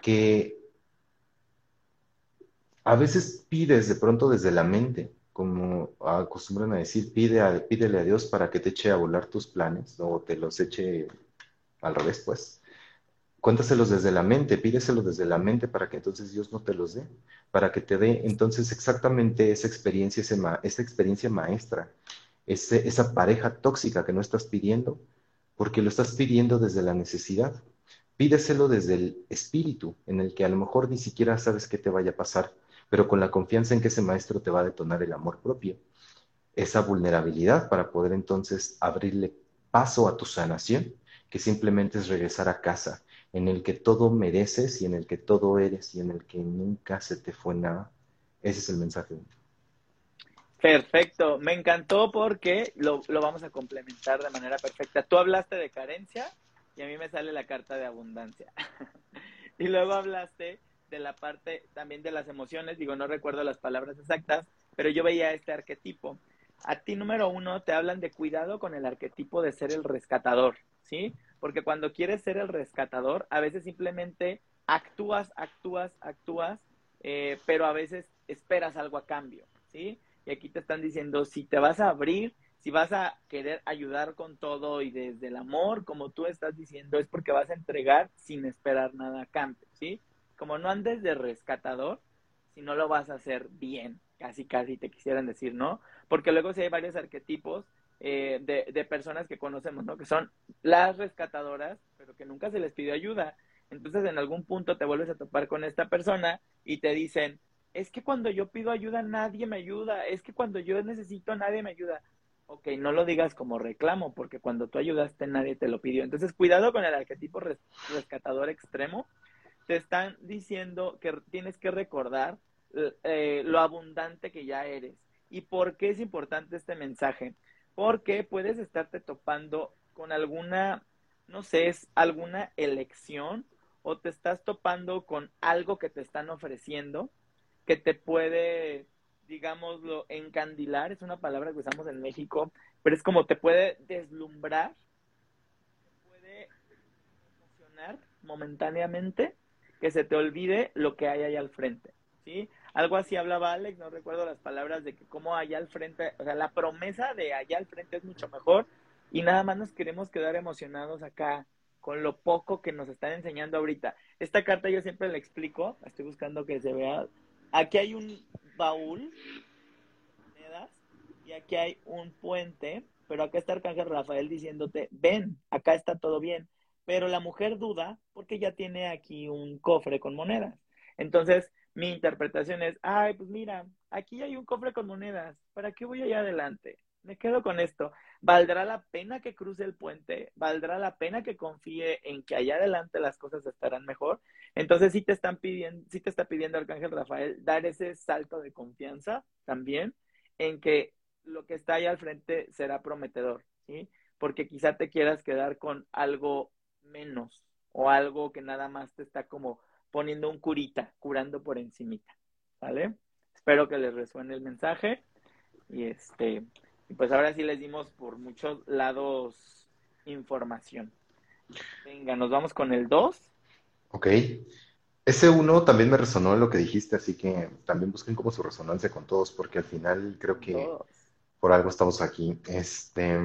que a veces pides de pronto desde la mente, como acostumbran a decir, pide a, pídele a Dios para que te eche a volar tus planes, o te los eche al revés, pues. Cuéntaselos desde la mente, pídeselos desde la mente para que entonces Dios no te los dé, para que te dé entonces exactamente esa experiencia, esa experiencia maestra, esa pareja tóxica que no estás pidiendo, porque lo estás pidiendo desde la necesidad. Pídeselo desde el espíritu, en el que a lo mejor ni siquiera sabes qué te vaya a pasar, pero con la confianza en que ese maestro te va a detonar el amor propio, esa vulnerabilidad para poder entonces abrirle paso a tu sanación, que simplemente es regresar a casa, en el que todo mereces y en el que todo eres y en el que nunca se te fue nada. Ese es el mensaje. Perfecto, me encantó porque lo, lo vamos a complementar de manera perfecta. Tú hablaste de carencia, y a mí me sale la carta de abundancia. y luego hablaste de la parte también de las emociones, digo, no recuerdo las palabras exactas, pero yo veía este arquetipo. A ti, número uno, te hablan de cuidado con el arquetipo de ser el rescatador, ¿sí? Porque cuando quieres ser el rescatador, a veces simplemente actúas, actúas, actúas, eh, pero a veces esperas algo a cambio, ¿sí? Y aquí te están diciendo, si te vas a abrir, si vas a querer ayudar con todo y desde el amor, como tú estás diciendo, es porque vas a entregar sin esperar nada a cambio, ¿sí? Como no andes de rescatador, si no lo vas a hacer bien, casi casi te quisieran decir, ¿no? Porque luego si hay varios arquetipos eh, de, de personas que conocemos, ¿no? Que son las rescatadoras, pero que nunca se les pidió ayuda. Entonces en algún punto te vuelves a topar con esta persona y te dicen, es que cuando yo pido ayuda nadie me ayuda, es que cuando yo necesito nadie me ayuda ok, no lo digas como reclamo, porque cuando tú ayudaste nadie te lo pidió. Entonces, cuidado con el arquetipo rescatador extremo. Te están diciendo que tienes que recordar eh, lo abundante que ya eres. ¿Y por qué es importante este mensaje? Porque puedes estarte topando con alguna, no sé, es alguna elección o te estás topando con algo que te están ofreciendo que te puede digámoslo, encandilar, es una palabra que usamos en México, pero es como te puede deslumbrar, te puede emocionar momentáneamente que se te olvide lo que hay ahí al frente, ¿sí? Algo así hablaba Alex, no recuerdo las palabras de que como allá al frente, o sea, la promesa de allá al frente es mucho mejor y nada más nos queremos quedar emocionados acá con lo poco que nos están enseñando ahorita. Esta carta yo siempre la explico, estoy buscando que se vea. Aquí hay un baúl, y aquí hay un puente, pero acá está Arcángel Rafael diciéndote, ven, acá está todo bien. Pero la mujer duda porque ya tiene aquí un cofre con monedas. Entonces, mi interpretación es, ay, pues mira, aquí hay un cofre con monedas, ¿para qué voy allá adelante? Me quedo con esto. ¿Valdrá la pena que cruce el puente? ¿Valdrá la pena que confíe en que allá adelante las cosas estarán mejor? Entonces sí te están pidiendo, sí te está pidiendo Arcángel Rafael dar ese salto de confianza también en que lo que está ahí al frente será prometedor, ¿sí? Porque quizá te quieras quedar con algo menos o algo que nada más te está como poniendo un curita, curando por encimita, ¿vale? Espero que les resuene el mensaje y este, y pues ahora sí les dimos por muchos lados información. Venga, nos vamos con el 2. Ok. Ese uno también me resonó lo que dijiste, así que también busquen como su resonancia con todos, porque al final creo que por algo estamos aquí. Este,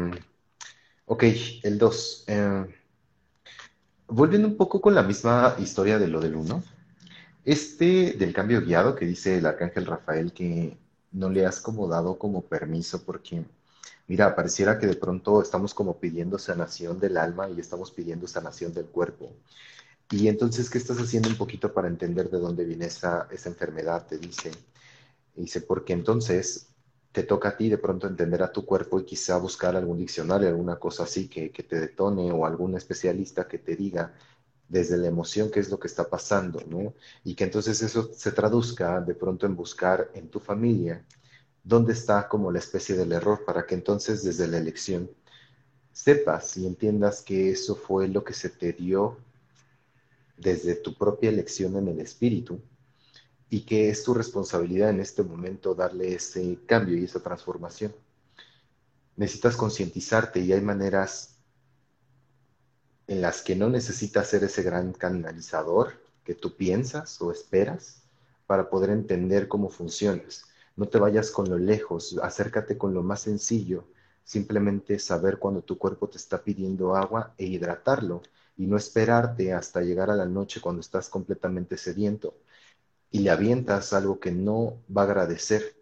ok, el 2. Eh, volviendo un poco con la misma historia de lo del 1. Este del cambio guiado que dice el arcángel Rafael que no le has como dado como permiso porque, mira, pareciera que de pronto estamos como pidiendo sanación del alma y estamos pidiendo sanación del cuerpo. Y entonces, ¿qué estás haciendo un poquito para entender de dónde viene esa, esa enfermedad? Te dice. Dice, porque entonces te toca a ti de pronto entender a tu cuerpo y quizá buscar algún diccionario, alguna cosa así que, te detone o algún especialista que te diga desde la emoción qué es lo que está pasando, ¿no? Y que entonces eso se traduzca de pronto en buscar en tu familia dónde está como la especie del error para que entonces desde la elección sepas y entiendas que eso fue lo que se te dio desde tu propia elección en el espíritu y que es tu responsabilidad en este momento darle ese cambio y esa transformación. Necesitas concientizarte y hay maneras en las que no necesitas ser ese gran canalizador que tú piensas o esperas para poder entender cómo funcionas. No te vayas con lo lejos, acércate con lo más sencillo, simplemente saber cuando tu cuerpo te está pidiendo agua e hidratarlo y no esperarte hasta llegar a la noche cuando estás completamente sediento y le avientas algo que no va a agradecer.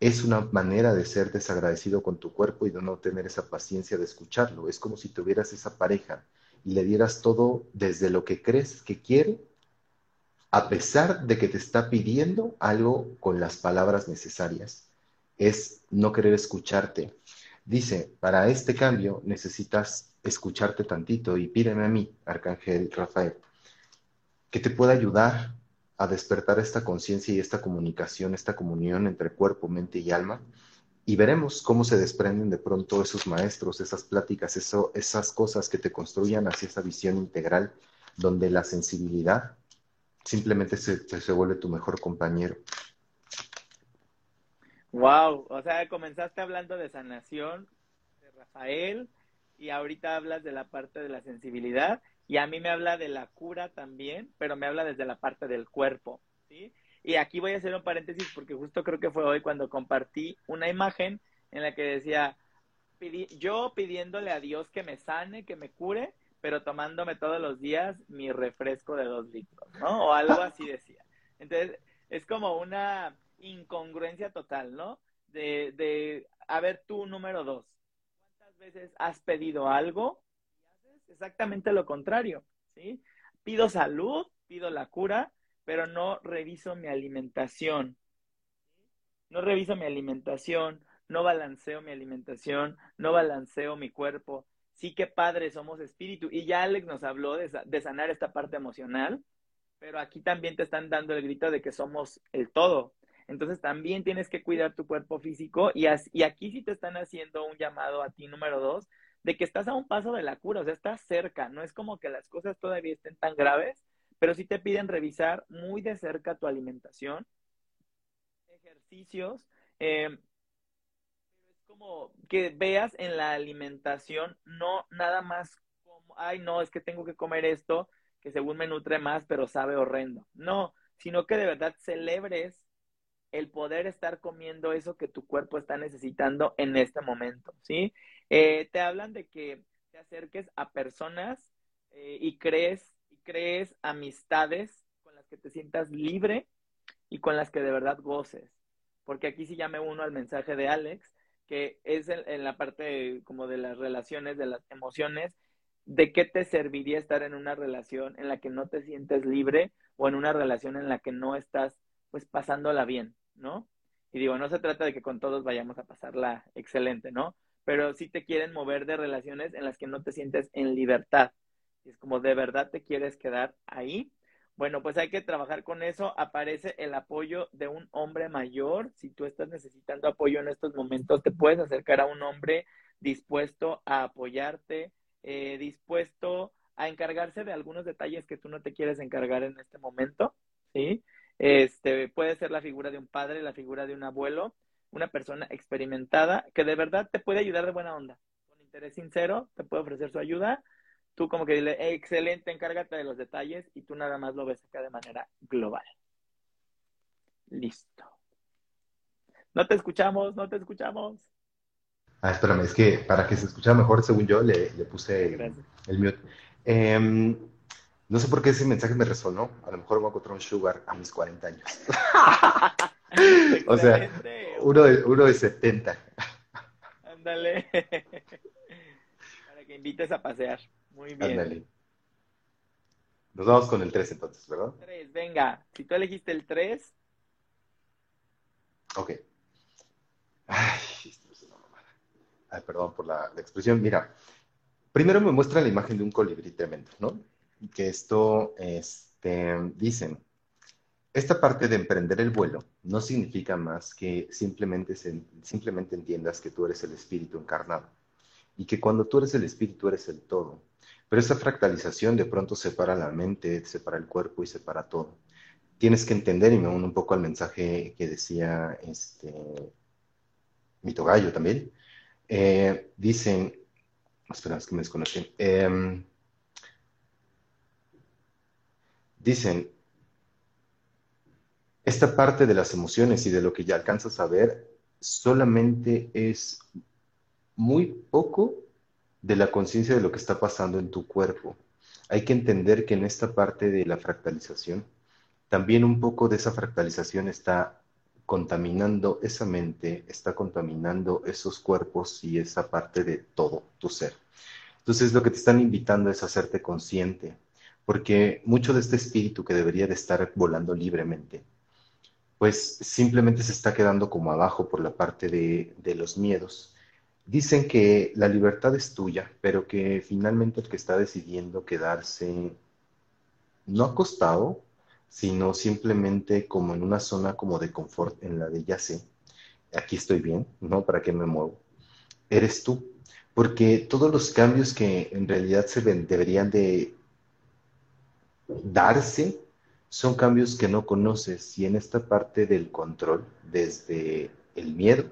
Es una manera de ser desagradecido con tu cuerpo y de no tener esa paciencia de escucharlo. Es como si tuvieras esa pareja y le dieras todo desde lo que crees que quiere, a pesar de que te está pidiendo algo con las palabras necesarias. Es no querer escucharte. Dice, para este cambio necesitas escucharte tantito y pídeme a mí, Arcángel Rafael, que te pueda ayudar a despertar esta conciencia y esta comunicación, esta comunión entre cuerpo, mente y alma. Y veremos cómo se desprenden de pronto esos maestros, esas pláticas, eso, esas cosas que te construyan hacia esa visión integral, donde la sensibilidad simplemente se, se vuelve tu mejor compañero. Wow, o sea, comenzaste hablando de sanación de Rafael y ahorita hablas de la parte de la sensibilidad y a mí me habla de la cura también, pero me habla desde la parte del cuerpo, ¿sí? Y aquí voy a hacer un paréntesis porque justo creo que fue hoy cuando compartí una imagen en la que decía, yo pidiéndole a Dios que me sane, que me cure, pero tomándome todos los días mi refresco de dos litros, ¿no? O algo así decía. Entonces, es como una incongruencia total, ¿no? De, de a ver, tú número dos, ¿cuántas veces has pedido algo exactamente lo contrario, ¿sí? Pido salud, pido la cura, pero no reviso mi alimentación. No reviso mi alimentación, no balanceo mi alimentación, no balanceo mi cuerpo. Sí que padre, somos espíritu. Y ya Alex nos habló de, sanar esta parte emocional, pero aquí también te están dando el grito de que somos el todo. Entonces también tienes que cuidar tu cuerpo físico y, y aquí sí te están haciendo un llamado a ti número dos de que estás a un paso de la cura, o sea, estás cerca, no es como que las cosas todavía estén tan graves, pero sí te piden revisar muy de cerca tu alimentación, ejercicios, eh, es como que veas en la alimentación no nada más como, ay, no, es que tengo que comer esto, que según me nutre más, pero sabe horrendo. No, sino que de verdad celebres el poder estar comiendo eso que tu cuerpo está necesitando en este momento, ¿sí? Eh, te hablan de que te acerques a personas eh, y crees, y crees amistades con las que te sientas libre y con las que de verdad goces. Porque aquí sí ya me uno al mensaje de Alex, que es en, la parte como de las relaciones, de las emociones, de qué te serviría estar en una relación en la que no te sientes libre o en una relación en la que no estás pues pasándola bien, ¿no? Y digo, no se trata de que con todos vayamos a pasarla excelente, ¿no? Pero sí te quieren mover de relaciones en las que no te sientes en libertad. Es como de verdad te quieres quedar ahí bueno, pues hay que trabajar con eso. Aparece el apoyo de un hombre mayor. Si tú estás necesitando apoyo en estos momentos, te puedes acercar a un hombre dispuesto a apoyarte, eh, dispuesto a encargarse de algunos detalles que tú no te quieres encargar en este momento, ¿sí? Este, puede ser la figura de un padre, la figura de un abuelo, una persona experimentada que de verdad te puede ayudar de buena onda, con interés sincero, te puede ofrecer su ayuda tú como que dile, excelente, encárgate de los detalles y tú nada más lo ves acá de manera global. Listo. No te escuchamos, no te escuchamos. Ah, espérame, es que para que se escuchara mejor, según yo, le, puse el mute. Em, no sé por qué ese mensaje me resonó. A lo mejor voy a encontrar un sugar a mis 40 años. o sea, uno de, uno de 70. Ándale. para que invites a pasear. Muy bien. Nos vamos con el 3 entonces, ¿verdad? 3, venga. Si tú elegiste el 3. Ok. Ay, esto es una mamada. Ay, perdón por la, expresión. Mira, primero me muestra la imagen de un colibrí tremendo, ¿no? Que esto, este, dicen, esta parte de emprender el vuelo no significa más que simplemente, simplemente entiendas que tú eres el espíritu encarnado y que cuando tú eres el espíritu eres el todo pero esa fractalización de pronto separa la mente, separa el cuerpo y separa todo. Tienes que entender, y me uno un poco al mensaje que decía este, mi togallo también. Eh, dicen, espera, es que me desconecté. Em, dicen, esta parte de las emociones y de lo que ya alcanzas a ver solamente es muy poco de la conciencia de lo que está pasando en tu cuerpo. Hay que entender que en esta parte de la fractalización, también un poco de esa fractalización está contaminando esa mente, está contaminando esos cuerpos y esa parte de todo tu ser. Entonces lo que te están invitando es hacerte consciente, porque mucho de este espíritu que debería de estar volando libremente, pues simplemente se está quedando como abajo por la parte de, de los miedos Dicen que la libertad es tuya, pero que finalmente el que está decidiendo quedarse no acostado, sino simplemente como en una zona como de confort en la de ya sé, aquí estoy bien, ¿no? ¿Para qué me muevo? Eres tú, porque todos los cambios que en realidad se ven, deberían de darse son cambios que no conoces. Y en esta parte del control, desde el miedo,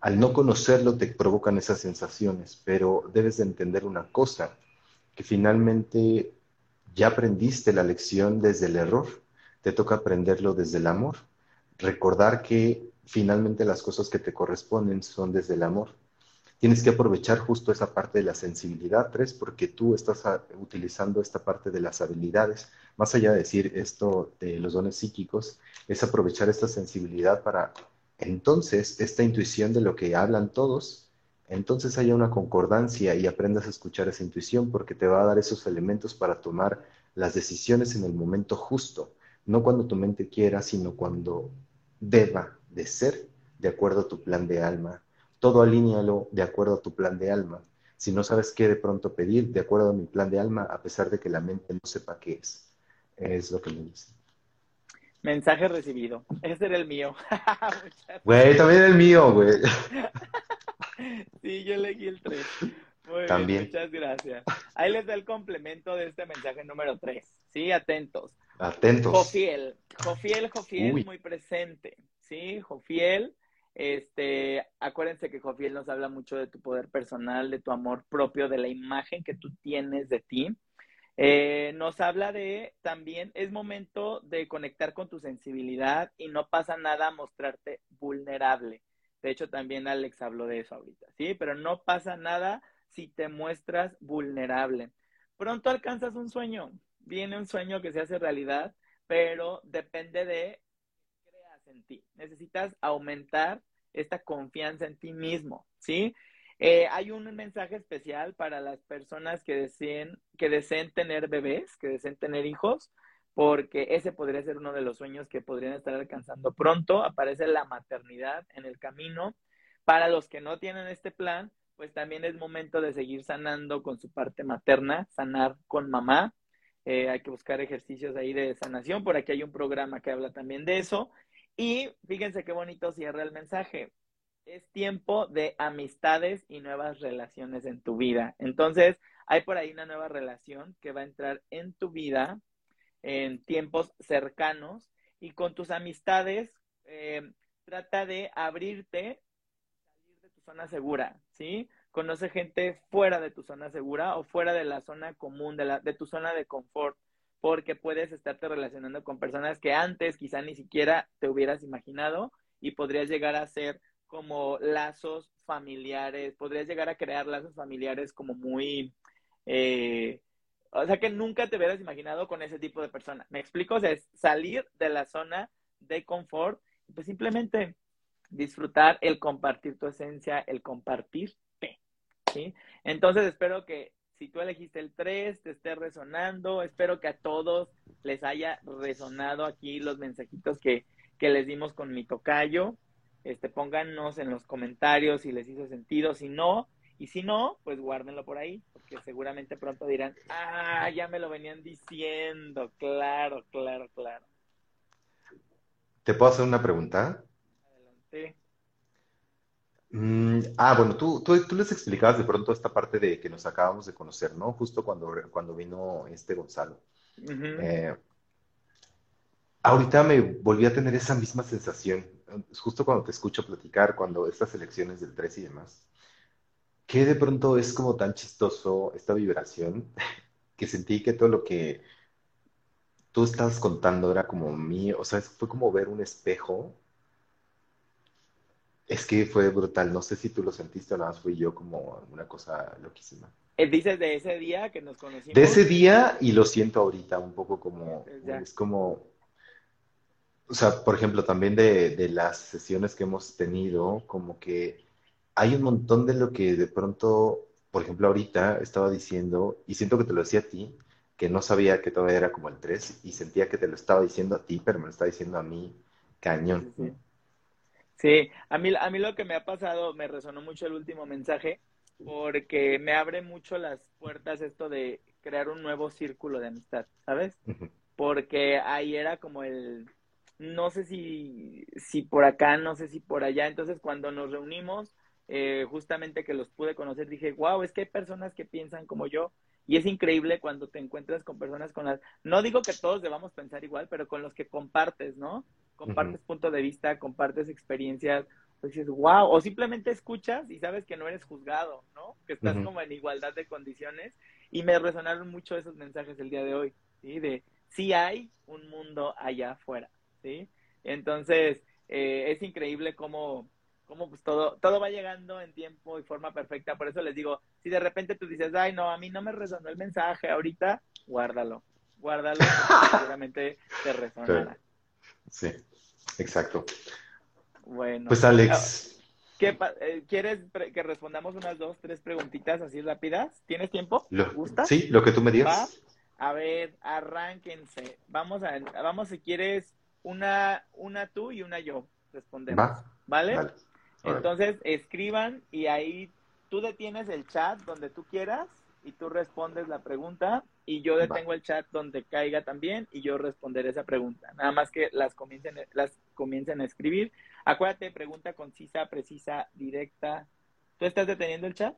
al no conocerlo te provocan esas sensaciones, pero debes de entender una cosa, que finalmente ya aprendiste la lección desde el error, te toca aprenderlo desde el amor, recordar que finalmente las cosas que te corresponden son desde el amor. Tienes que aprovechar justo esa parte de la sensibilidad, tres, porque tú estás utilizando esta parte de las habilidades. Más allá de decir esto de los dones psíquicos, es aprovechar esta sensibilidad para entonces esta intuición de lo que hablan todos, entonces haya una concordancia y aprendas a escuchar esa intuición porque te va a dar esos elementos para tomar las decisiones en el momento justo, no cuando tu mente quiera, sino cuando deba de ser de acuerdo a tu plan de alma. Todo alíñalo de acuerdo a tu plan de alma. Si no sabes qué de pronto pedir, de acuerdo a mi plan de alma, a pesar de que la mente no sepa qué es. Es lo que me dice. Mensaje recibido. Ese era el mío. Güey, también el mío, güey. sí, yo elegí el 3. Muy también. Bien, muchas gracias. Ahí les da el complemento de este mensaje número 3. Sí, atentos. Atentos. Jofiel. Jofiel, Jofiel, muy presente. Sí, Jofiel. Este, acuérdense que Jofiel nos habla mucho de tu poder personal, de tu amor propio, de la imagen que tú tienes de ti. Eh, nos habla de también es momento de conectar con tu sensibilidad y no pasa nada mostrarte vulnerable. De hecho, también Alex habló de eso ahorita, ¿sí? Pero no pasa nada si te muestras vulnerable. Pronto alcanzas un sueño, viene un sueño que se hace realidad, pero depende de en ti. Necesitas aumentar esta confianza en ti mismo, ¿sí? Eh, hay un mensaje especial para las personas que deseen, que deseen tener bebés, que deseen tener hijos, porque ese podría ser uno de los sueños que podrían estar alcanzando pronto. Aparece la maternidad en el camino. Para los que no tienen este plan, pues también es momento de seguir sanando con su parte materna, sanar con mamá. Eh, hay que buscar ejercicios ahí de sanación. Por aquí hay un programa que habla también de eso. Y fíjense qué bonito cierra el mensaje es tiempo de amistades y nuevas relaciones en tu vida. Entonces, hay por ahí una nueva relación que va a entrar en tu vida en tiempos cercanos y con tus amistades eh, trata de abrirte, salir de tu zona segura, ¿sí? Conoce gente fuera de tu zona segura o fuera de la zona común, de, la, de tu zona de confort, porque puedes estarte relacionando con personas que antes quizá ni siquiera te hubieras imaginado y podrías llegar a ser como lazos familiares, podrías llegar a crear lazos familiares como muy, eh, o sea que nunca te hubieras imaginado con ese tipo de persona. ¿Me explico? O sea, es salir de la zona de confort, pues simplemente disfrutar el compartir tu esencia, el compartirte, ¿sí? Entonces espero que si tú elegiste el 3, te esté resonando, espero que a todos les haya resonado aquí los mensajitos que, que les dimos con mi tocayo. Este, pónganos en los comentarios si les hizo sentido, si no, y si no, pues guárdenlo por ahí, porque seguramente pronto dirán, ah, ya me lo venían diciendo, claro, claro, claro. ¿Te puedo hacer una pregunta? Adelante. Mm, ah, bueno, tú, tú, les explicabas de pronto esta parte de que nos acabamos de conocer, ¿no? Justo cuando, cuando vino este Gonzalo. Eh, ahorita me volví a tener esa misma sensación justo cuando te escucho platicar, cuando estas elecciones del 3 y demás, que de pronto es como tan chistoso esta vibración que sentí que todo lo que tú estabas contando era como mío, o sea, fue como ver un espejo. Es que fue brutal, no sé si tú lo sentiste o nada más fui yo como una cosa loquísima. Eh, dices de ese día que nos conocimos. De ese día y lo siento ahorita un poco como, es como, o sea, por ejemplo, también de, las sesiones que hemos tenido, como que hay un montón de lo que de pronto, por ejemplo, ahorita estaba diciendo, y siento que te lo decía a ti, que no sabía que todavía era como el 3, y sentía que te lo estaba diciendo a ti, pero me lo estaba diciendo a mí, cañón. Sí, a, mí, a mí lo que me ha pasado, me resonó mucho el último mensaje, porque me abre mucho las puertas esto de crear un nuevo círculo de amistad, ¿sabes? Porque ahí era como el no sé si, si por acá, no sé si por allá. Entonces, cuando nos reunimos, eh, justamente que los pude conocer, dije, wow, es que hay personas que piensan como yo. Y es increíble cuando te encuentras con personas con las... No digo que todos debamos pensar igual, pero con los que compartes, ¿no? Compartes punto de vista, compartes experiencias, pues dices, wow, o simplemente escuchas y sabes que no eres juzgado, ¿no? Que estás como en igualdad de condiciones. Y me resonaron mucho esos mensajes el día de hoy, ¿sí? De sí hay un mundo allá afuera. ¿sí? Entonces, eh, es increíble cómo, cómo pues todo, todo va llegando en tiempo y forma perfecta. Por eso les digo, si de repente tú dices, ay, no, a mí no me resonó el mensaje ahorita, guárdalo, guárdalo, seguramente te resonará. Sí, exacto. Bueno. Pues Alex. ¿Qué, eh, ¿Quieres que respondamos unas dos, tres preguntitas así rápidas? ¿Tienes tiempo? Lo, ¿Gusta? Sí, lo que tú me digas. A ver, arránquense. Vamos a, vamos si quieres una, una tú y una yo respondemos. ¿Vale? Entonces escriban y ahí tú detienes el chat donde tú quieras y tú respondes la pregunta y yo detengo el chat donde caiga también y yo responderé esa pregunta. Nada más que las comiencen, las comiencen a escribir. Acuérdate, pregunta concisa, precisa, directa. ¿Tú estás deteniendo el chat?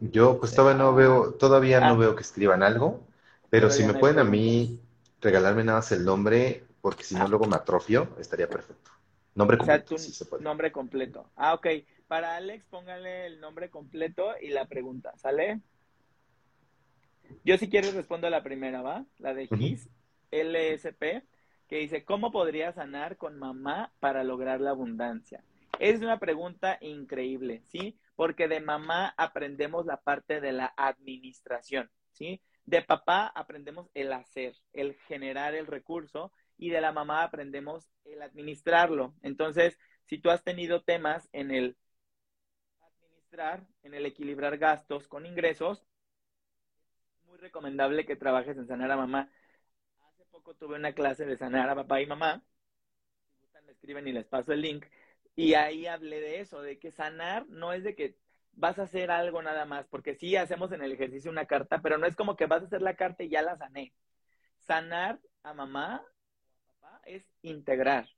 Yo pues todavía no veo, todavía no ah. veo que escriban algo, pero si me pueden a mí regalarme nada más el nombre, porque si no ah. luego me atrofio, estaría perfecto. Nombre completo. Nombre completo. Ah, ok. Para Alex, póngale el nombre completo y la pregunta, ¿sale? Yo si quieres respondo a la primera, ¿va? La de GIS, LSP, que dice, ¿cómo podría sanar con mamá para lograr la abundancia? Es una pregunta increíble, ¿sí? Porque de mamá aprendemos la parte de la administración, ¿sí? De papá aprendemos el hacer, el generar el recurso y de la mamá aprendemos el administrarlo. Entonces, si tú has tenido temas en el en el equilibrar gastos con ingresos, es muy recomendable que trabajes en sanar a mamá. Hace poco tuve una clase de sanar a papá y mamá. Si gustan, me escriben y les paso el link. Y ahí hablé de eso, de que sanar no es de que vas a hacer algo nada más, porque sí hacemos en el ejercicio una carta, pero no es como que vas a hacer la carta y ya la sané. Sanar a mamá es integrar,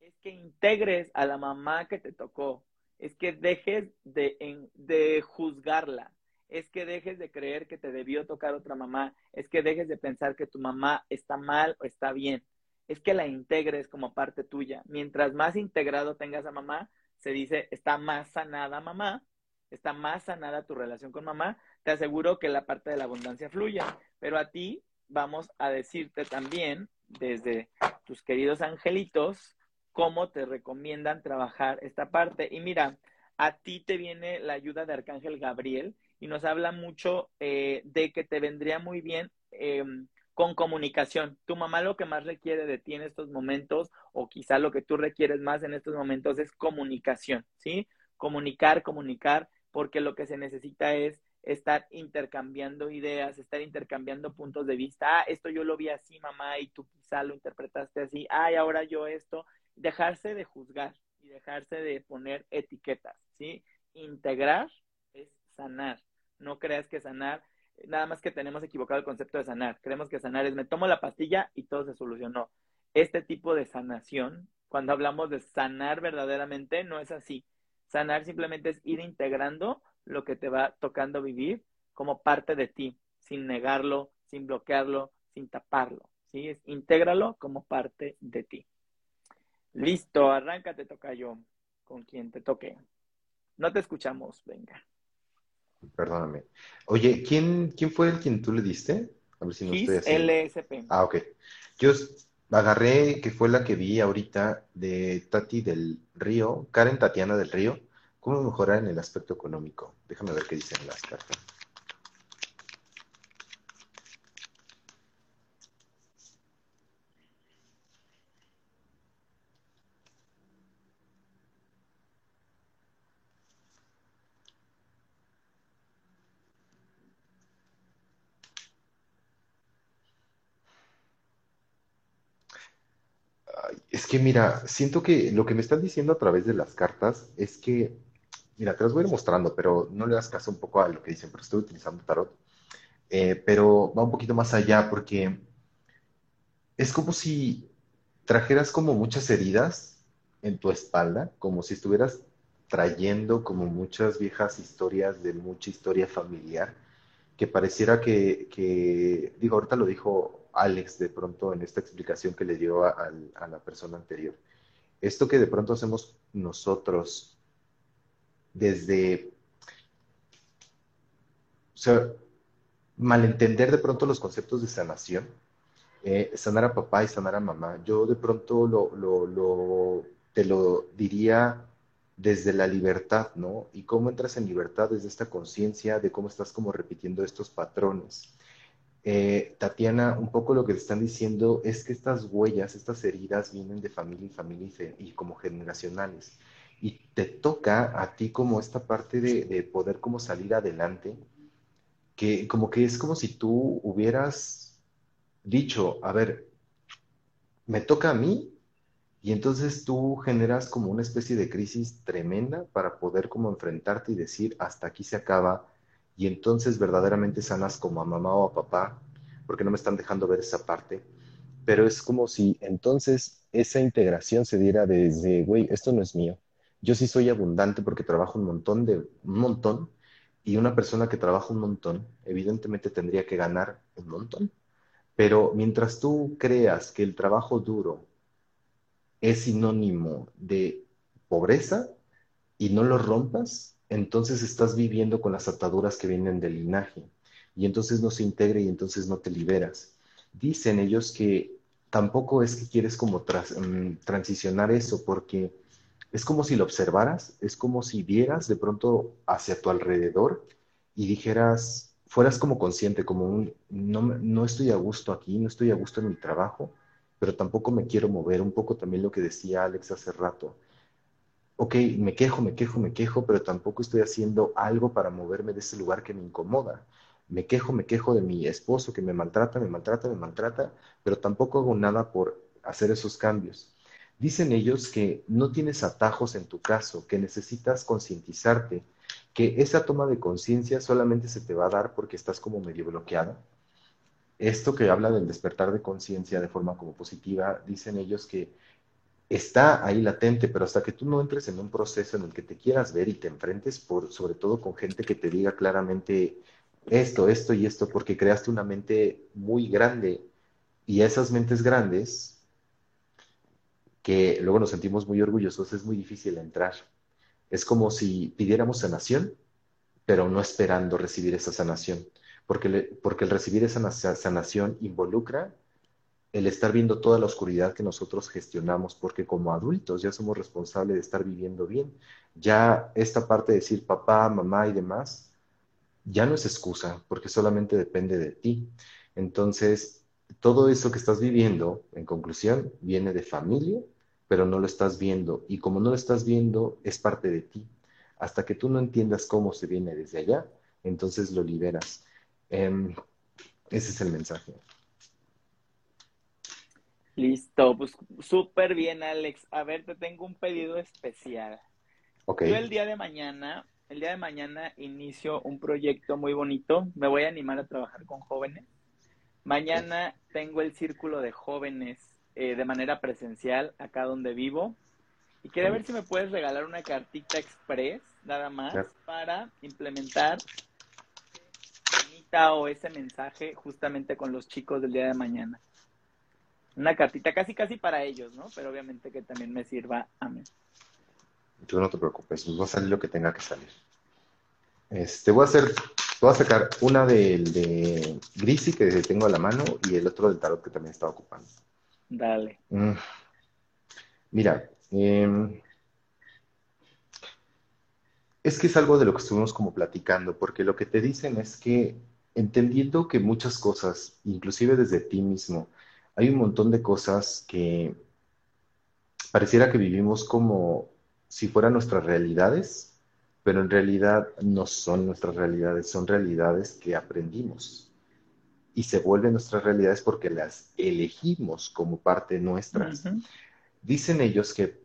es que integres a la mamá que te tocó, es que dejes de, de juzgarla, es que dejes de creer que te debió tocar otra mamá, es que dejes de pensar que tu mamá está mal o está bien, es que la integres como parte tuya. Mientras más integrado tengas a mamá, se dice, está más sanada mamá, está más sanada tu relación con mamá, te aseguro que la parte de la abundancia fluya. Pero a ti vamos a decirte también desde tus queridos angelitos cómo te recomiendan trabajar esta parte. Y mira, a ti te viene la ayuda de Arcángel Gabriel y nos habla mucho eh, de que te vendría muy bien em, con comunicación. Tu mamá lo que más requiere de ti en estos momentos, o quizá lo que tú requieres más en estos momentos, es comunicación, ¿sí? Comunicar, comunicar, porque lo que se necesita es estar intercambiando ideas, estar intercambiando puntos de vista. Ah, esto yo lo vi así, mamá, y tú quizá lo interpretaste así. Ay, ahora yo esto. Dejarse de juzgar y dejarse de poner etiquetas, ¿sí? Integrar es sanar. No creas que sanar, nada más que tenemos equivocado el concepto de sanar. Creemos que sanar es me tomo la pastilla y todo se solucionó. Este tipo de sanación, cuando hablamos de sanar verdaderamente, no es así. Sanar simplemente es ir integrando lo que te va tocando vivir como parte de ti, sin negarlo, sin bloquearlo, sin taparlo. ¿sí? Es, intégralo como parte de ti. Listo, arráncate, toca yo, con quien te toque. No te escuchamos, venga. Perdóname. Oye, ¿quién, quién fue el quien tú le diste? A ver si no estoy LSP. Ah, ok. Yo agarré, que fue la que vi ahorita de Tati del Río, Karen Tatiana del Río, ¿Cómo mejorar en el aspecto económico? Déjame ver qué dicen las cartas. es que mira, siento que lo que me están diciendo a través de las cartas es que Mira, te los voy a ir mostrando, pero no le das caso un poco a lo que dicen, porque estoy utilizando tarot. Eh, pero va un poquito más allá porque es como si trajeras como muchas heridas en tu espalda, como si estuvieras trayendo como muchas viejas historias de mucha historia familiar, que pareciera que, digo, ahorita lo dijo Alex de pronto en esta explicación que le dio a la persona anterior. Esto que de pronto hacemos nosotros desde, o sea, malentender de pronto los conceptos de sanación, eh, sanar a papá y sanar a mamá. Yo de pronto te lo diría desde la libertad, ¿no? Y cómo entras en libertad desde esta conciencia de cómo estás como repitiendo estos patrones. Eh, Tatiana, un poco lo que te están diciendo es que estas huellas, estas heridas vienen de familia y familia y como generacionales. Y te toca a ti como esta parte de, poder como salir adelante, que como que es como si tú hubieras dicho, a ver, me toca a mí y entonces tú generas como una especie de crisis tremenda para poder como enfrentarte y decir, hasta aquí se acaba y entonces verdaderamente sanas como a mamá o a papá, porque no me están dejando ver esa parte, pero es como si entonces esa integración se diera desde, güey, esto no es mío, yo sí soy abundante porque trabajo un montón de un montón y una persona que trabaja un montón evidentemente tendría que ganar un montón. Pero mientras tú creas que el trabajo duro es sinónimo de pobreza y no lo rompas, entonces estás viviendo con las ataduras que vienen del linaje. y entonces no se integra y entonces no te liberas. Dicen ellos que tampoco es que quieres como mm, transicionar eso porque es como si lo observaras, es como si vieras de pronto hacia tu alrededor y dijeras, fueras como consciente, como un, no, no estoy a gusto aquí, no estoy a gusto en mi trabajo, pero tampoco me quiero mover, un poco también lo que decía Alex hace rato. Ok, me quejo, me quejo, me quejo, pero tampoco estoy haciendo algo para moverme de ese lugar que me incomoda. Me quejo, me quejo de mi esposo que me maltrata, me maltrata, me maltrata, pero tampoco hago nada por hacer esos cambios. Dicen ellos que no tienes atajos en tu caso, que necesitas concientizarte, que esa toma de conciencia solamente se te va a dar porque estás como medio bloqueada. Esto que habla del despertar de conciencia de forma como positiva, dicen ellos que está ahí latente, pero hasta que tú no entres en un proceso en el que te quieras ver y te enfrentes, por, sobre todo con gente que te diga claramente esto, esto y esto, porque creaste una mente muy grande y esas mentes grandes que luego nos sentimos muy orgullosos, es muy difícil entrar. Es como si pidiéramos sanación, pero no esperando recibir esa sanación, porque, porque el recibir esa sanación involucra el estar viendo toda la oscuridad que nosotros gestionamos, porque como adultos ya somos responsables de estar viviendo bien. Ya esta parte de decir papá, mamá y demás, ya no es excusa, porque solamente depende de ti. Entonces, todo eso que estás viviendo, en conclusión, viene de familia pero no lo estás viendo. Y como no lo estás viendo, es parte de ti. Hasta que tú no entiendas cómo se viene desde allá, entonces lo liberas. Em, ese es el mensaje. Listo, pues súper bien, Alex. A ver, te tengo un pedido especial. Okay. Yo el día de mañana, el día de mañana inicio un proyecto muy bonito. Me voy a animar a trabajar con jóvenes. Mañana tengo el círculo de jóvenes eh, de manera presencial acá donde vivo. Y quería ver si me puedes regalar una cartita express, nada más, para implementar o ese mensaje justamente con los chicos del día de mañana. Una cartita casi casi para ellos, ¿no? Pero obviamente que también me sirva a mí. Tú no te preocupes, va a salir lo que tenga que salir. Este, voy a hacer, voy a sacar una del de Grisi que tengo a la mano y el otro del tarot que también estaba ocupando. Dale. Mm. Mira, em, es que es algo de lo que estuvimos como platicando, porque lo que te dicen es que entendiendo que muchas cosas, inclusive desde ti mismo, hay un montón de cosas que pareciera que vivimos como si fueran nuestras realidades, pero en realidad no son nuestras realidades, son realidades que aprendimos y se vuelven nuestras realidades porque las elegimos como parte nuestras. Dicen ellos que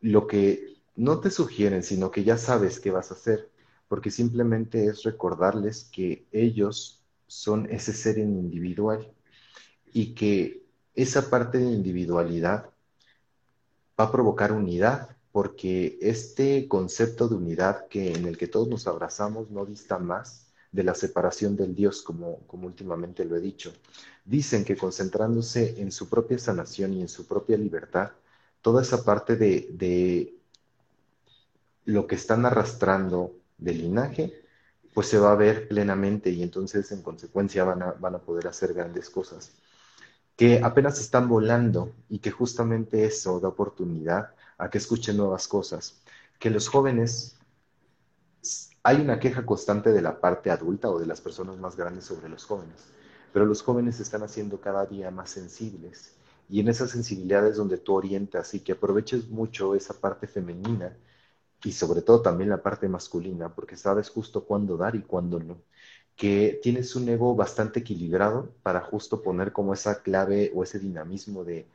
lo que no te sugieren, sino que ya sabes qué vas a hacer, porque simplemente es recordarles que ellos son ese ser individual y que esa parte de individualidad va a provocar unidad, porque este concepto de unidad que en el que todos nos abrazamos no dista más de la separación del Dios, como, como últimamente lo he dicho. Dicen que concentrándose en su propia sanación y en su propia libertad, toda esa parte de, de lo que están arrastrando del linaje, pues se va a ver plenamente y entonces en consecuencia van a, van a poder hacer grandes cosas que apenas están volando y que justamente eso da oportunidad a que escuchen nuevas cosas, que los jóvenes hay una queja constante de la parte adulta o de las personas más grandes sobre los jóvenes, pero los jóvenes se están haciendo cada día más sensibles y en esa sensibilidad es donde tú orientas y que aproveches mucho esa parte femenina y sobre todo también la parte masculina, porque sabes justo cuándo dar y cuándo no. Que tienes un ego bastante equilibrado para justo poner como esa clave o ese dinamismo de,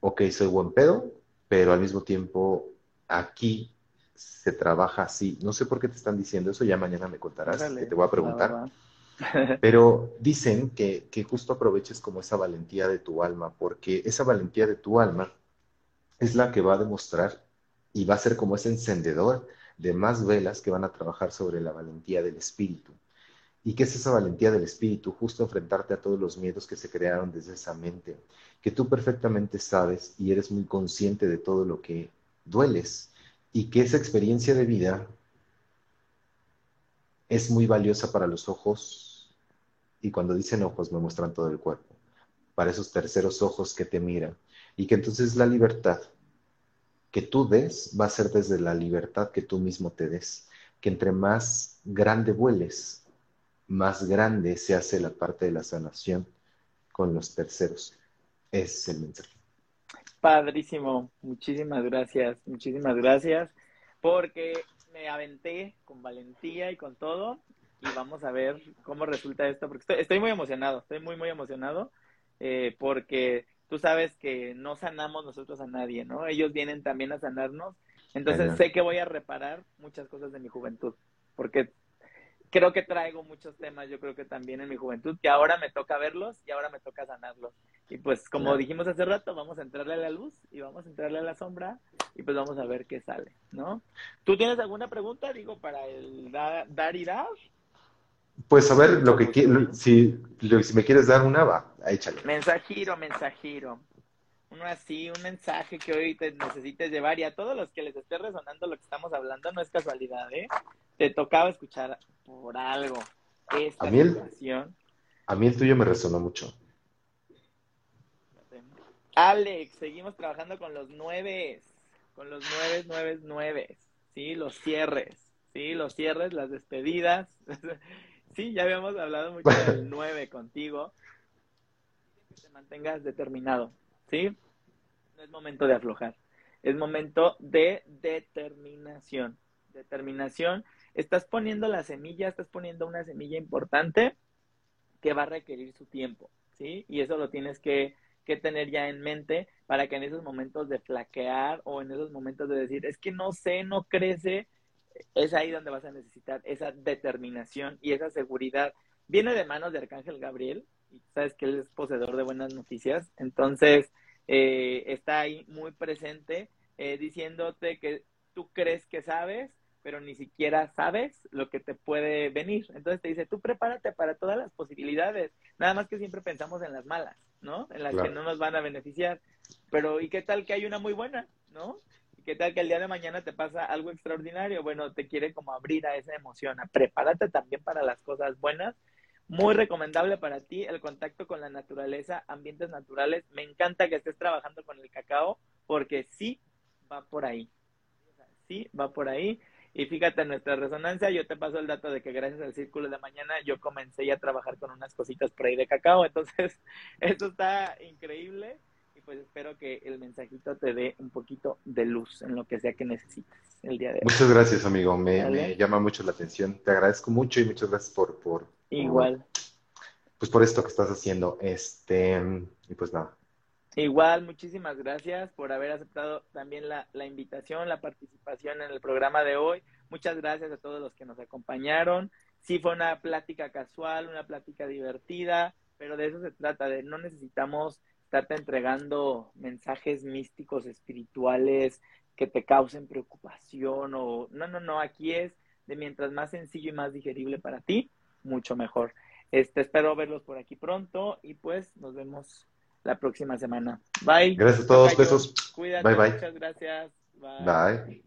ok, soy buen pedo, pero al mismo tiempo aquí se trabaja así. No sé por qué te están diciendo eso, ya mañana me contarás, que te voy a preguntar. Pero dicen que, que justo aproveches como esa valentía de tu alma, porque esa valentía de tu alma es la que va a demostrar y va a ser como ese encendedor de más velas que van a trabajar sobre la valentía del espíritu. ¿Y qué es esa valentía del espíritu? Justo enfrentarte a todos los miedos que se crearon desde esa mente, que tú perfectamente sabes y eres muy consciente de todo lo que dueles, y que esa experiencia de vida es muy valiosa para los ojos Y cuando dicen ojos me muestran todo el cuerpo, para esos terceros ojos que te miran. Y que entonces la libertad que tú des va a ser desde la libertad que tú mismo te des. Que entre más grande vueles, más grande se hace la parte de la sanación con los terceros. Ese es el mensaje. Padrísimo, muchísimas gracias, muchísimas gracias, porque me aventé con valentía y con todo y vamos a ver cómo resulta esto, porque estoy, muy emocionado, estoy muy, muy emocionado, eh, porque tú sabes que no sanamos nosotros a nadie, ¿no? Ellos vienen también a sanarnos, entonces sé que voy a reparar muchas cosas de mi juventud, porque creo que traigo muchos temas, yo creo que también en mi juventud, que ahora me toca verlos y ahora me toca sanarlos. Y pues como dijimos hace rato, vamos a entrarle a la luz y vamos a entrarle a la sombra y pues vamos a ver qué sale, ¿no? ¿Tú tienes alguna pregunta, digo, para el dar y dar? Pues a ver, lo que si, si me quieres dar una, va, échale. Mensajiro, mensajiro. Uno así, un mensaje que hoy te necesites llevar y a todos los que les esté resonando lo que estamos hablando, no es casualidad, ¿eh? Te tocaba escuchar por algo esta a mí el, A mí el tuyo me resonó mucho. Alex, seguimos trabajando con los nueve, con los nueve, nueve, nueve, sí, los cierres, sí, los cierres, las despedidas, sí, ya habíamos hablado mucho del nueve contigo, que te mantengas determinado, sí, no es momento de aflojar, es momento de determinación, determinación estás poniendo la semilla, estás poniendo una semilla importante que va a requerir su tiempo, ¿sí? Y eso lo tienes que, que tener ya en mente para que en esos momentos de flaquear o en esos momentos de decir, es que no sé, no crece, es ahí donde vas a necesitar esa determinación y esa seguridad. Viene de manos de Arcángel Gabriel, y sabes que él es poseedor de buenas noticias, entonces eh, está ahí muy presente eh, diciéndote que tú crees que sabes, pero ni siquiera sabes lo que te puede venir. Entonces te dice, tú prepárate para todas las posibilidades. Nada más que siempre pensamos en las malas, ¿no? En las que no nos van a beneficiar. Pero ¿y qué tal que hay una muy buena, ¿no? ¿Y qué tal que el día de mañana te pasa algo extraordinario? Bueno, te quiere como abrir a esa emoción. Prepárate también para las cosas buenas. Muy recomendable para ti el contacto con la naturaleza, ambientes naturales. Me encanta que estés trabajando con el cacao porque sí va por ahí. Sí va por ahí y fíjate, en nuestra resonancia, yo te paso el dato de que gracias al círculo de mañana yo comencé ya a trabajar con unas cositas por ahí de cacao. Entonces, esto está increíble y pues espero que el mensajito te dé un poquito de luz en lo que sea que necesites el día de hoy. Muchas gracias, amigo. Me, llama mucho la atención. Te agradezco mucho y muchas gracias por... por Igual. pues por esto que estás haciendo. Este, y pues nada, Igual, muchísimas gracias por haber aceptado también la, la, invitación, la participación en el programa de hoy. Muchas gracias a todos los que nos acompañaron. Sí fue una plática casual, una plática divertida, pero de eso se trata, de no necesitamos estarte entregando mensajes místicos, espirituales, que te causen preocupación o no, no, no, aquí es de mientras más sencillo y más digerible para ti, mucho mejor. Este, espero verlos por aquí pronto y pues nos vemos la próxima semana. Bye. Gracias a todos, besos. Cuídate. Bye, bye. Muchas gracias. bye.